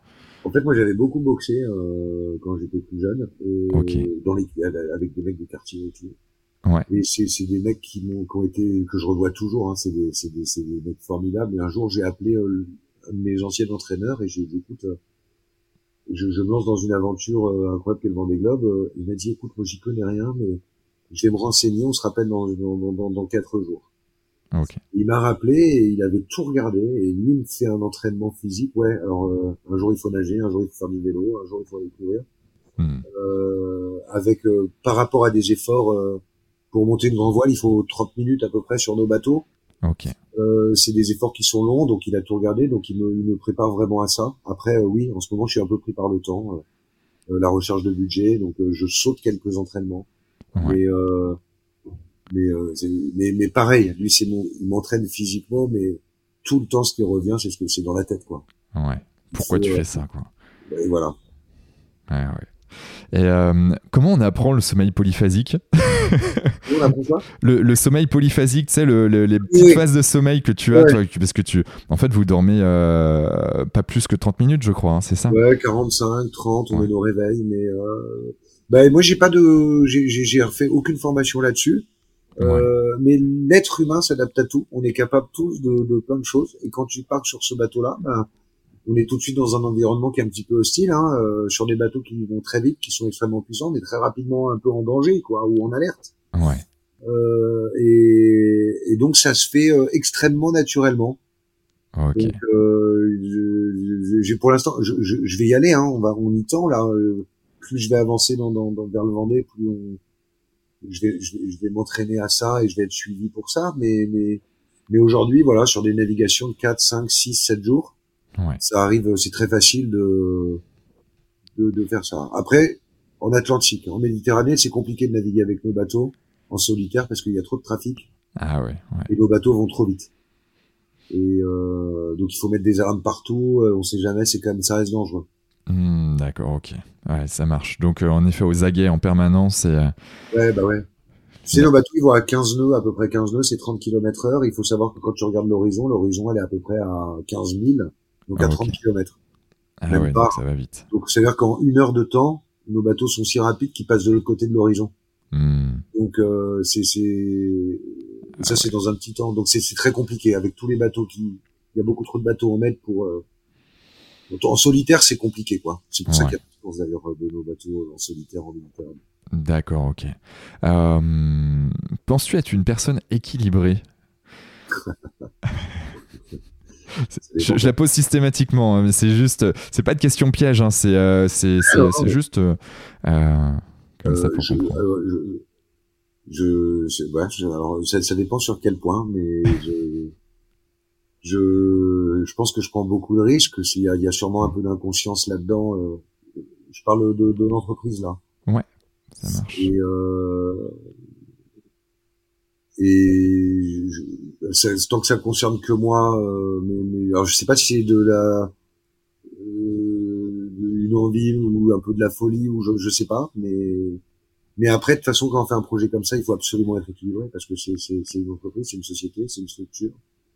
En fait, moi, j'avais beaucoup boxé euh, quand j'étais plus jeune, et Ok. dans les, avec des mecs de quartier et tout. Ouais. Et c'est des mecs qui m'ont qui ont été que je revois toujours. Hein, c'est des des des mecs formidables. Et un jour, j'ai appelé euh, mes anciens entraîneurs et j'ai dit écoute, euh, je, je me lance dans une aventure euh, incroyable qu'est le Vendée Globe. Euh, Il m'a dit écoute, moi j'y connais rien, mais je vais me renseigner. On se rappelle dans dans dans, dans, quatre jours. Ah, Ok. Il m'a rappelé et il avait tout regardé et lui il me fait un entraînement physique. Ouais, alors euh, un jour il faut nager, un jour il faut faire du vélo, un jour il faut aller courir. Hmm. Euh, avec euh, par rapport à des efforts euh, pour monter une grande voile, il faut 30 minutes à peu près sur nos bateaux. Ok. Euh, c'est des efforts qui sont longs, donc il a tout regardé, donc il me, il me prépare vraiment à ça. Après, euh, oui, en ce moment, je suis un peu pris par le temps, euh, euh, la recherche de budget, donc euh, je saute quelques entraînements. Ouais. Mais, euh, mais, euh, mais, mais pareil, lui, c'est mon, il m'entraîne physiquement, mais tout le temps, ce qui revient, c'est ce que c'est dans la tête, quoi. Ouais. Pourquoi tu fais ça, quoi? Et voilà. Ouais, ouais. Et euh, comment on apprend le sommeil polyphasique? (laughs) le, le sommeil polyphasique, tu sais, le- le- les petites Oui. phases de sommeil que tu as, Ouais. toi, parce que tu, en fait, vous dormez euh, pas plus que 30 minutes, je crois, hein, c'est ça? Ouais, 45, 30, on Ouais. met nos réveils, mais euh, bah, moi j'ai pas de, j'ai refait aucune formation là-dessus. Euh, mais l'être humain s'adapte à tout. On est capable tous de, de plein de choses. Et quand tu pars sur ce bateau-là, ben, on est tout de suite dans un environnement qui est un petit peu hostile, hein, euh, sur des bateaux qui vont très vite, qui sont extrêmement puissants, mais très rapidement un peu en danger, quoi, ou en alerte. Ouais. Euh, et, et donc ça se fait euh, extrêmement naturellement. Ok. Donc, euh, je- je- j'ai pour l'instant, je, je, vais y aller. Hein, on va, on y tend là. plus je vais avancer dans, dans, dans, vers le Vendée, plus on, je vais, je vais, je vais m'entraîner à ça et je vais être suivi pour ça. Mais, mais, mais aujourd'hui, voilà, sur des navigations de 4, 5, 6, 7 jours, ouais. ça arrive, c'est très facile de, de, de, faire ça. Après, en Atlantique, en Méditerranée, c'est compliqué de naviguer avec nos bateaux en solitaire parce qu'il y a trop de trafic. Ah ouais, ouais. Et nos bateaux vont trop vite. Et euh, donc il faut mettre des armes partout. Euh, on sait jamais, c'est quand même ça reste dangereux. Hmm, d'accord, ok. Ouais, ça marche. Donc euh, en effet, aux aguets en permanence. Et, euh, Ouais, bah ouais. C'est nos bateaux, ils vont à 15 nœuds, à peu près 15 nœuds, c'est 30 km heure. Il faut savoir que quand tu regardes l'horizon, l'horizon, elle est à peu près à 15 000, donc à 30 ah, km. Ah ouais, donc ça va vite. Donc c'est-à-dire qu'en une heure de temps, nos bateaux sont si rapides qu'ils passent de l'autre côté de l'horizon. Hmm. Donc euh, c'est c'est ça ah c'est dans un petit temps. Donc c'est très compliqué avec tous les bateaux qui il y a beaucoup trop de bateaux en mer pour euh... en solitaire c'est compliqué quoi. C'est pour ça qu'il y a d'ailleurs de nos bateaux en solitaire en Méditerranée. D'accord, ok. Euh, Penses-tu être une personne équilibrée? (laughs) je, la pose systématiquement, hein, mais c'est juste, c'est pas de question piège, hein, c'est euh, c'est juste euh, comme ça pour je, comprendre. je, je, ouais, alors, ça, ça, dépend sur quel point, mais je, je, je pense que je prends beaucoup de risques. Il y a, il y a sûrement un peu d'inconscience là-dedans. Euh, je parle de, de l'entreprise là. Ouais. Ça marche. Et, euh, et je, tant que ça concerne que moi, euh, mais, mais, alors je sais pas si c'est de la euh, une envie ou un peu de la folie ou je, je sais pas, mais mais après de toute façon quand on fait un projet comme ça, il faut absolument être équilibré parce que c'est c'est une entreprise, c'est une société, c'est une structure.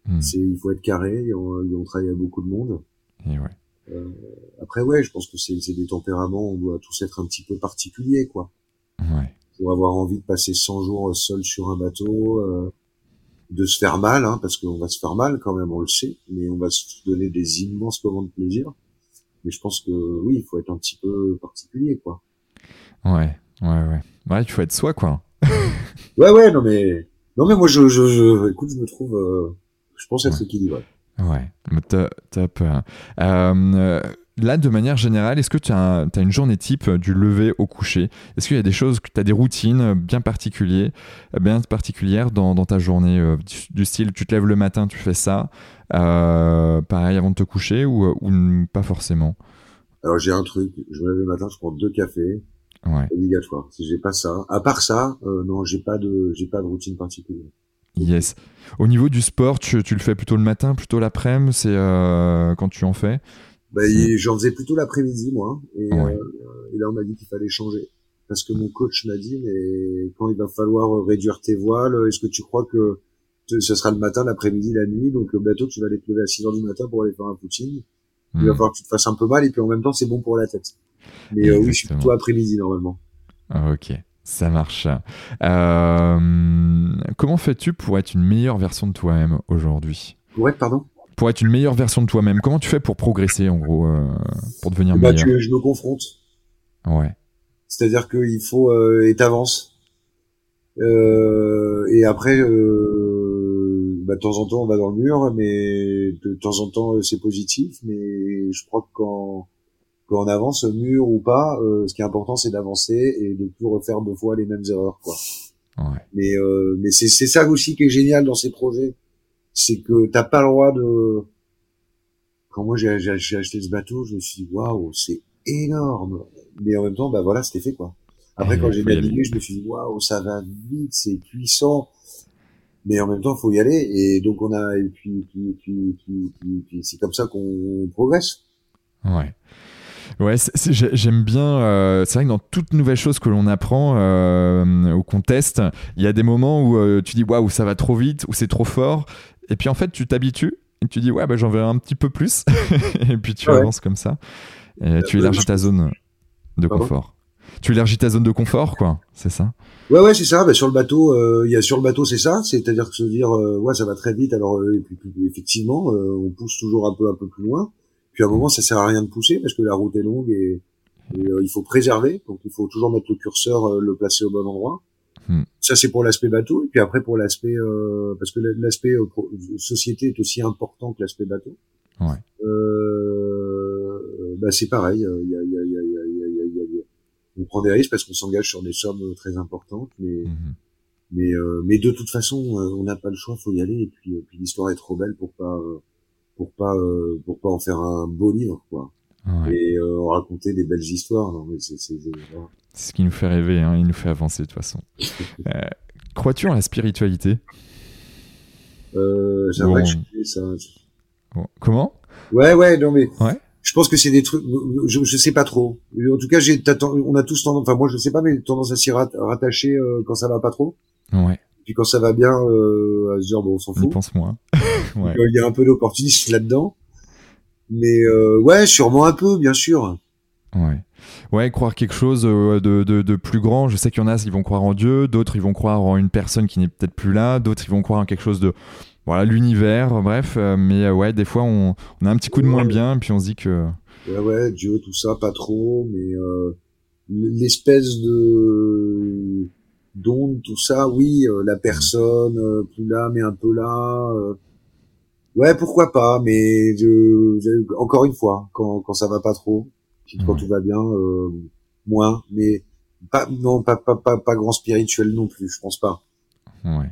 Hmm. C'est il faut être carré, et on, on travaille avec beaucoup de monde. Et ouais. Euh, après ouais, je pense que c'est c'est des tempéraments, on doit tous être un petit peu particuliers quoi. Ouais. Pour avoir envie de passer 100 jours seul sur un bateau, euh, de se faire mal, hein, parce qu'on va se faire mal quand même, on le sait, mais on va se donner des immenses moments de plaisir. Mais je pense que oui, il faut être un petit peu particulier, quoi. Ouais, ouais, ouais. Ouais, il faut être soi, quoi. (laughs) ouais, ouais, non mais, non mais moi, je, je, je écoute, je me trouve, euh, je pense être équilibré. Ouais, top. Euh, là, de manière générale, est-ce que tu as, une journée type euh, du lever au coucher? Est-ce qu'il y a des choses, tu as des routines euh, bien, particulières, euh, bien particulières dans, ta journée du, style, tu te lèves le matin, tu fais ça, pareil avant de te coucher ou, pas forcément? Alors j'ai un truc, je me lève le matin, je prends deux cafés, ouais. obligatoire. Si j'ai pas ça, à part ça, non, j'ai pas de, j'ai pas de routine particulière. Yes. Au niveau du sport, tu, tu le fais plutôt le matin, plutôt l'après-midi, c'est quand tu en fais? Bah, j'en faisais plutôt l'après-midi, moi. Et, euh, et, là, on m'a dit qu'il fallait changer. Parce que mon coach m'a dit, mais quand il va falloir réduire tes voiles, est-ce que tu crois que ce sera le matin, l'après-midi, la nuit Donc, le bateau, tu vas aller te lever à 6 heures du matin pour aller faire un footing. Il va hmm. falloir que tu te fasses un peu mal et puis en même temps, c'est bon pour la tête. Mais euh, oui, je suis plutôt après-midi, normalement. Ok. Ça marche. Euh, comment fais-tu pour être une meilleure version de toi-même aujourd'hui? Pour être, pardon? Pour être une meilleure version de toi-même Comment tu fais pour progresser, en gros, euh, pour devenir bah, meilleur Je me confronte. Ouais. C'est-à-dire qu'il faut euh, et t'avances. Euh, et après, euh, bah, de temps en temps, on va dans le mur, mais de temps en temps, c'est positif. Mais je crois que quand quand on avance, mur ou pas, euh, ce qui est important, c'est d'avancer et de plus refaire deux fois les mêmes erreurs, quoi. Ouais. Mais euh, mais c'est c'est ça aussi qui est génial dans ces projets c'est que t'as pas le droit de. Quand moi j'ai acheté ce bateau, je me suis dit waouh, c'est énorme. Mais en même temps, bah voilà, c'était fait quoi. Après, quand j'ai navigué, je me suis dit waouh, ça va vite, c'est puissant. Mais en même temps, faut y aller. Et donc on a et puis puis puis, puis, puis c'est comme ça qu'on progresse. Ouais. Ouais, j'aime bien. Euh, c'est vrai que dans toute nouvelle chose que l'on apprend euh, ou qu'on teste, il y a des moments où euh, tu dis waouh, ça va trop vite, ou c'est trop fort, et puis en fait, tu t'habitues et tu dis ouais, bah, j'en verrai un petit peu plus. (laughs) et puis tu avances comme ça. Et tu élargis ta zone de confort. Tu élargis ta zone de confort, quoi. C'est ça? Ouais, ouais, c'est ça. Bah, sur le bateau, euh, il y a sur le bateau, c'est ça. C'est-à-dire que se dire, euh, ouais, ça va très vite. Alors, euh, effectivement, on pousse toujours un peu, un peu plus loin. Puis à un moment, ça sert à rien de pousser parce que la route est longue et, et il faut préserver. Donc, il faut toujours mettre le curseur, le placer au bon endroit. Hmm. Ça c'est pour l'aspect bateau et puis après pour l'aspect euh, parce que l'aspect euh, société est aussi important que l'aspect bateau. Ouais. Euh, bah c'est pareil. Il y a, y a, y a, y a, y a, on prend des risques parce qu'on s'engage sur des sommes très importantes, mais mhm. mais mais de toute façon, on n'a pas le choix, faut y aller. Et puis, puis l'histoire est trop belle pour pas pour pas pour pas en faire un beau livre, quoi. Et raconter des belles histoires. Non, mais c'est c'est ce qui nous fait rêver, hein, il nous fait avancer de toute façon. (laughs) Euh, crois-tu en la spiritualité? Euh, J'aimerais que ça. Comment? Ouais, ouais, non mais. Ouais. Je pense que c'est des trucs. Je, je sais pas trop. En tout cas, j'ai. On a tous tendance. Enfin, moi, je sais pas, mais tendance à s'y rattacher euh, quand ça va pas trop. Ouais. Puis quand ça va bien, euh, à se dire bon, on s'en fout. Je pense moins. (laughs) ouais. Il y a un peu d'opportunisme là-dedans. Mais euh, ouais, sûrement un peu, bien sûr. Ouais. Ouais, croire quelque chose euh, de, de, de plus grand. Je sais qu'il y en a, ils vont croire en Dieu, d'autres, ils vont croire en une personne qui n'est peut-être plus là, d'autres, ils vont croire en quelque chose de. Voilà, l'univers, bref. Euh, mais euh, ouais, des fois, on, on, a un petit coup de moins bien, puis on se dit que. Ouais, ouais, Dieu, tout ça, pas trop, mais l'espèce de d'onde, tout ça, oui, la personne, plus là, mais un peu là. Ouais, pourquoi pas, mais je, encore une fois, quand, quand ça va pas trop, quand tout va bien, euh, moins, mais pas non pas, pas pas pas grand spirituel non plus, je pense pas. Ouais.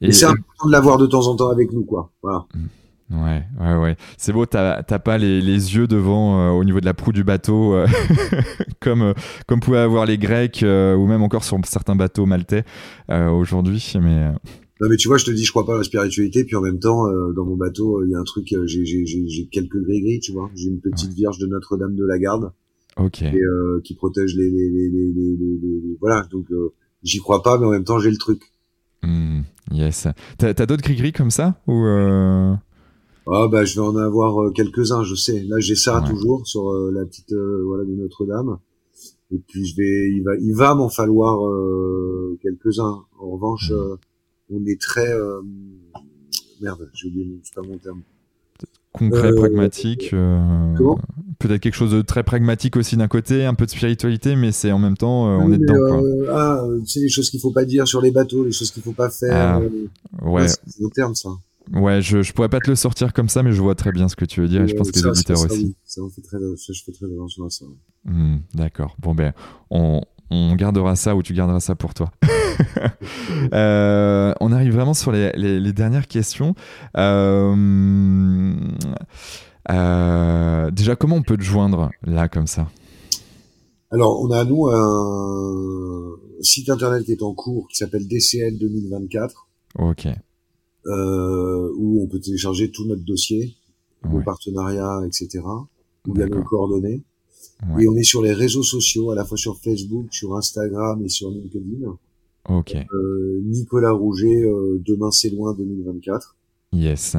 Et, c'est important de l'avoir de temps en temps avec nous, quoi. Voilà. Mmh. Ouais, ouais, ouais. C'est beau, t'as pas les, les, yeux devant euh, au niveau de la proue du bateau, euh, (laughs) comme, euh, comme pouvaient avoir les Grecs ou même encore sur certains bateaux maltais aujourd'hui. Mais non mais tu vois, je te dis, je crois pas à la spiritualité, puis en même temps, euh, dans mon bateau, il y a un truc, euh, j'ai quelques gris-gris, tu vois. J'ai une petite vierge de Notre-Dame de la Garde, ok, et, euh, qui protège les, les, les, les, les voilà. Donc j'y crois pas, mais en même temps, j'ai le truc. Mmh, yes. T'as as, d'autres gris-gris comme ça ou Ah bah je vais en avoir quelques-uns, je sais. Là j'ai ça toujours sur la petite voilà de Notre-Dame. Et puis je vais, il va, il va m'en falloir quelques-uns. En revanche. Mmh on est très euh, merde, j'ai oublié, c'est pas mon terme. Concret, euh, pragmatique. Euh, peut-être quelque chose de très pragmatique aussi d'un côté, un peu de spiritualité, mais c'est en même temps, on est dedans. Quoi. Ah, c'est les choses qu'il faut pas dire sur les bateaux, les choses qu'il faut pas faire. Ah, ouais. c'est mon terme ça. Ouais, je, je pourrais pas te le sortir comme ça, mais je vois très bien ce que tu veux dire et, je pense que les auditeurs aussi. Ça, on fait très, ça, je fais très attention à ça. Hmm, d'accord. Bon, ben, on, on gardera ça ou tu garderas ça pour toi. (laughs) (laughs) Euh, on arrive vraiment sur les, dernières questions. Euh, euh, déjà, comment on peut te joindre là comme ça? Alors, on a nous un site internet qui est en cours qui s'appelle DCL 2024. Ok. où on peut télécharger tout notre dossier, nos partenariats, etc. Où il y a nos coordonnées. Et on est sur les réseaux sociaux, à la fois sur Facebook, sur Instagram et sur LinkedIn. Ok. Euh, Nicolas Rouget, euh, demain c'est loin 2024. Yes.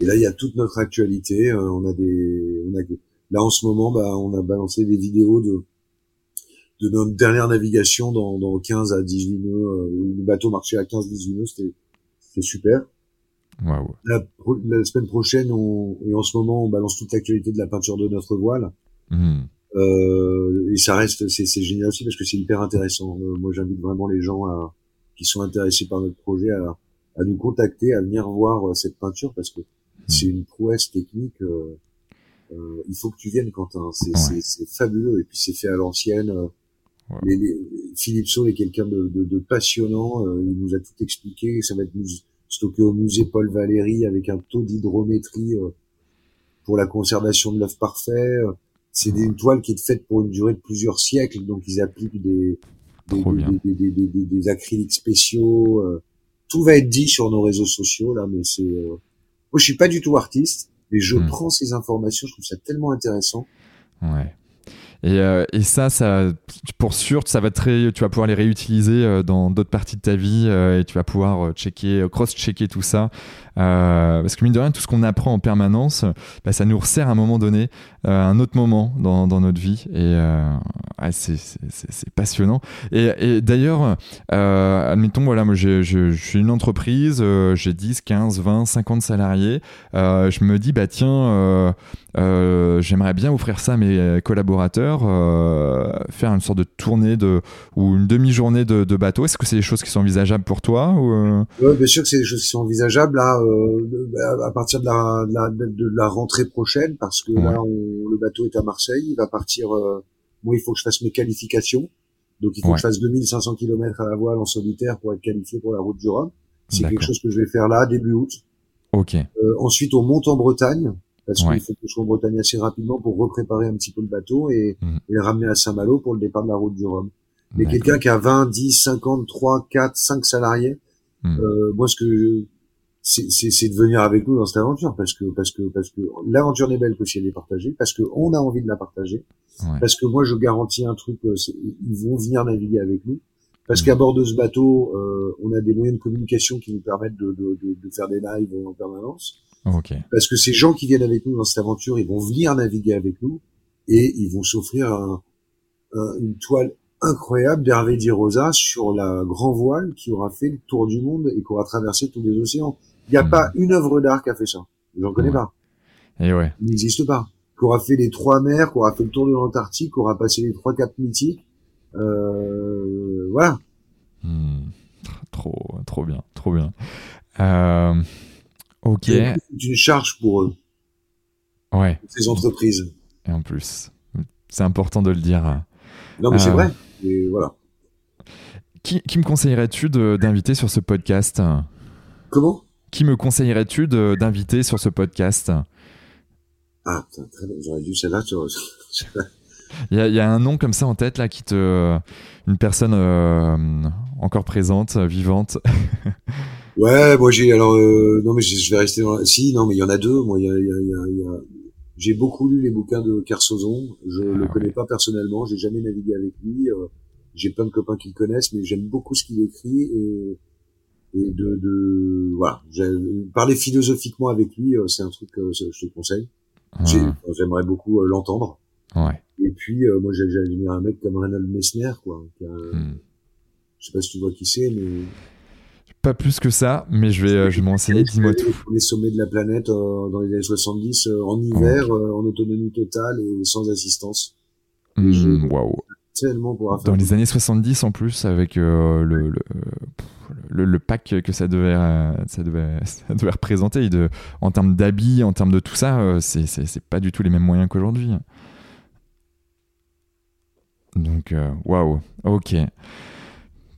Et là il y a toute notre actualité. Euh, on a des, on a là en ce moment, bah, on a balancé des vidéos de de notre dernière navigation dans, dans 15 à 18 nœuds. Euh, le bateau marchait à 15-18 nœuds, c'était c'était super. Wow. La, la, semaine prochaine, on, et en ce moment, on balance toute l'actualité de la peinture de notre voile. Mmh. Euh, et ça reste, c'est, génial aussi parce que c'est hyper intéressant. Euh, moi, j'invite vraiment les gens à, qui sont intéressés par notre projet à, à nous contacter, à venir voir euh, cette peinture parce que hmm. c'est une prouesse technique. Euh, euh, il faut que tu viennes, Quentin. C'est, c'est fabuleux et puis c'est fait à l'ancienne. Les, les, Philippe Saul est quelqu'un de, de, de, passionnant. il nous a tout expliqué. Ça va être stocké au musée Paul Valéry avec un taux d'hydrométrie pour la conservation de l'œuf parfait c'est une toile qui est faite pour une durée de plusieurs siècles, donc ils appliquent des des, des, des, des, acryliques spéciaux. Euh. tout va être dit sur nos réseaux sociaux là, mais c'est euh, moi je suis pas du tout artiste, mais je hmm. prends ces informations, je trouve ça tellement intéressant. Ouais. Et, euh, et, ça, ça, pour sûr, ça va très, tu vas pouvoir les réutiliser dans d'autres parties de ta vie et tu vas pouvoir checker, cross-checker tout ça. Parce que mine de rien, tout ce qu'on apprend en permanence, bah, ça nous resserre à un moment donné euh, un autre moment dans, notre vie. Et euh, c'est passionnant. Et, d'ailleurs, euh, admettons, voilà, moi je suis une entreprise, j'ai 10, 15, 20, 50 salariés. je me dis, bah tiens, j'aimerais bien offrir ça à mes collaborateurs, faire une sorte de tournée de, ou une demi-journée de, bateau. Est-ce que c'est des choses qui sont envisageables pour toi ou Oui, bien sûr que c'est des choses qui sont envisageables là, à partir de la, de la, de la rentrée prochaine, parce que là, on le bateau est à Marseille. Il va partir. moi, il faut que je fasse mes qualifications. Donc, il faut que je fasse 2500 km à la voile en solitaire pour être qualifié pour la route du Rhum. C'est quelque chose que je vais faire là, début août. Ok. ensuite, on monte en Bretagne parce qu'il faut que je sois en Bretagne assez rapidement pour repréparer un petit peu le bateau et, mmh. et le ramener à Saint-Malo pour le départ de la route du Rhum. Mais quelqu'un qui a 20, 10, 50, 3, 4, 5 salariés, mmh. euh, moi ce que c'est de venir avec nous dans cette aventure parce que parce que parce que l'aventure n'est belle que si elle est partagée parce que on a envie de la partager ouais. parce que moi je garantis un truc euh, ils vont venir naviguer avec nous parce mmh. qu'à bord de ce bateau euh, on a des moyens de communication qui nous permettent de, de, de, de faire des lives en permanence parce que ces gens qui viennent avec nous dans cette aventure, ils vont venir naviguer avec nous et ils vont s'offrir un, une toile incroyable d'Hervé Di Rosa sur la grand voile qui aura fait le tour du monde et qui aura traversé tous les océans. Il n'y a hmm. pas une œuvre d'art qui a fait ça. J'en connais pas. Et ouais. Il n'existe pas. Qui aura fait les trois mers, qui aura fait le tour de l'Antarctique, qui aura passé les trois caps mythiques. Euh, voilà. Hmm. Trop, trop bien, trop bien. Euh, Ok. C'est une charge pour eux. Ouais. Ces entreprises. Et en plus, c'est important de le dire. Non, mais c'est euh, vrai. Et voilà. Qui, qui me conseillerais-tu d'inviter sur ce podcast? Comment? Qui me conseillerais-tu d'inviter sur ce podcast? Ah, j'aurais dû celle-là. (laughs) Il y, y, a un nom comme ça en tête là qui te, une personne euh, encore présente, vivante. (laughs) Ouais, moi j'ai alors euh, non mais je, vais rester dans si non mais il y en a deux. Moi il y a, y a, y a, j'ai beaucoup lu les bouquins de Kersozon. Je ah, le connais pas personnellement, j'ai jamais navigué avec lui. Euh, j'ai plein de copains qui le connaissent, mais j'aime beaucoup ce qu'il écrit et et de, de voilà. Parler philosophiquement avec lui, euh, c'est un truc que je te conseille. Ah. J'aimerais beaucoup l'entendre. Ouais. Et puis moi j'ai admiré un mec comme Reynold Messner quoi. Qui a, hmm. Je sais pas si tu vois qui c'est, mais pas plus que ça, mais je vais, euh, je vais m'enseigner. Dis-moi tout. Les sommets de la planète euh, dans les années 70, euh, en hiver, en autonomie totale et sans assistance. Mmh, waouh. Tellement Dans les années 70 en plus, avec le, le, le, pack que ça devait, ça devait, (laughs) ça devait représenter, de, en termes d'habits, en termes de tout ça, c'est pas du tout les mêmes moyens qu'aujourd'hui. Donc, waouh, ok.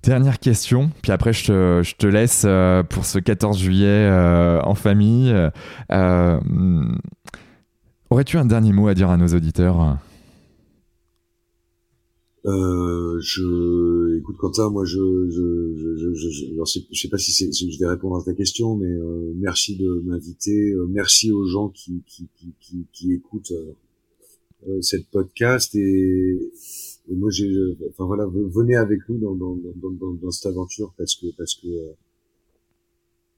Dernière question, puis après je te, je te laisse euh, pour ce 14 juillet euh, en famille. Euh, aurais-tu un dernier mot à dire à nos auditeurs? Je écoute Quentin, moi je je je je, je, sais pas si, c'est, je vais répondre à ta question, mais merci de m'inviter, merci aux gens qui qui qui, qui, qui écoutent cette podcast et et moi, j'ai, enfin voilà, venez avec nous dans, dans, dans, dans, cette aventure parce que parce que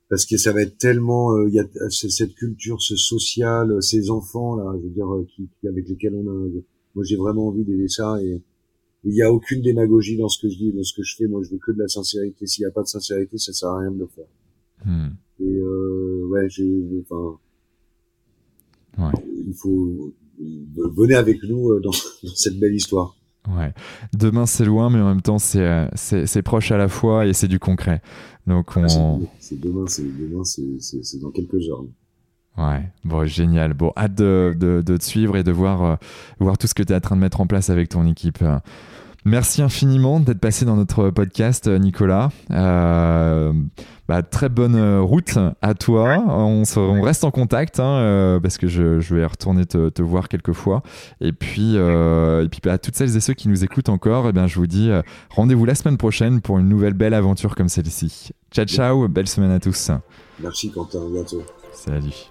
parce que ça va être tellement, euh, il y a cette culture, ce social, ces enfants là, je veux dire, euh, qui, avec lesquels on a. Moi, j'ai vraiment envie d'aider ça et il n'y a aucune démagogie dans ce que je dis, dans ce que je fais. Moi, je veux que de la sincérité. S'il n'y a pas de sincérité, ça sert à rien de le faire. Hmm. Et euh, ouais, j'ai, enfin, ouais. il faut venez avec nous dans, (laughs) dans cette belle histoire. Ouais. Demain, c'est loin, mais en même temps, c'est, euh, c'est, proche à la fois et c'est du concret. Donc, on... c'est, demain, c'est, demain c'est, dans quelques heures. Ouais, bon, génial. Bon, hâte de, de, de te suivre et de voir, euh, voir tout ce que tu es en train de mettre en place avec ton équipe. Merci infiniment d'être passé dans notre podcast, Nicolas. Euh, bah, très bonne euh, route à toi. On, on reste en contact hein, euh, parce que je, je, vais retourner te, te, voir quelques fois. Et puis, euh, et puis bah, à toutes celles et ceux qui nous écoutent encore, eh bien, je vous dis rendez-vous la semaine prochaine pour une nouvelle belle aventure comme celle-ci. Ciao, ciao. Belle semaine à tous. Merci Quentin. À bientôt. Salut.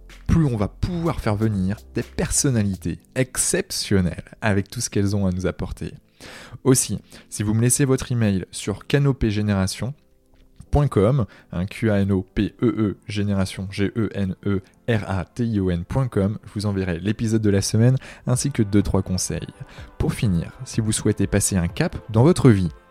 plus on va pouvoir faire venir des personnalités exceptionnelles avec tout ce qu'elles ont à nous apporter. Aussi, si vous me laissez votre email sur Canopée Génération, .com, un Q-A-N-O-P-E-E, génération G-E-N-E-R-A-T-I-O-N.com. Je vous enverrai l'épisode de la semaine ainsi que 2-3 conseils. Pour finir, si vous souhaitez passer un cap dans votre vie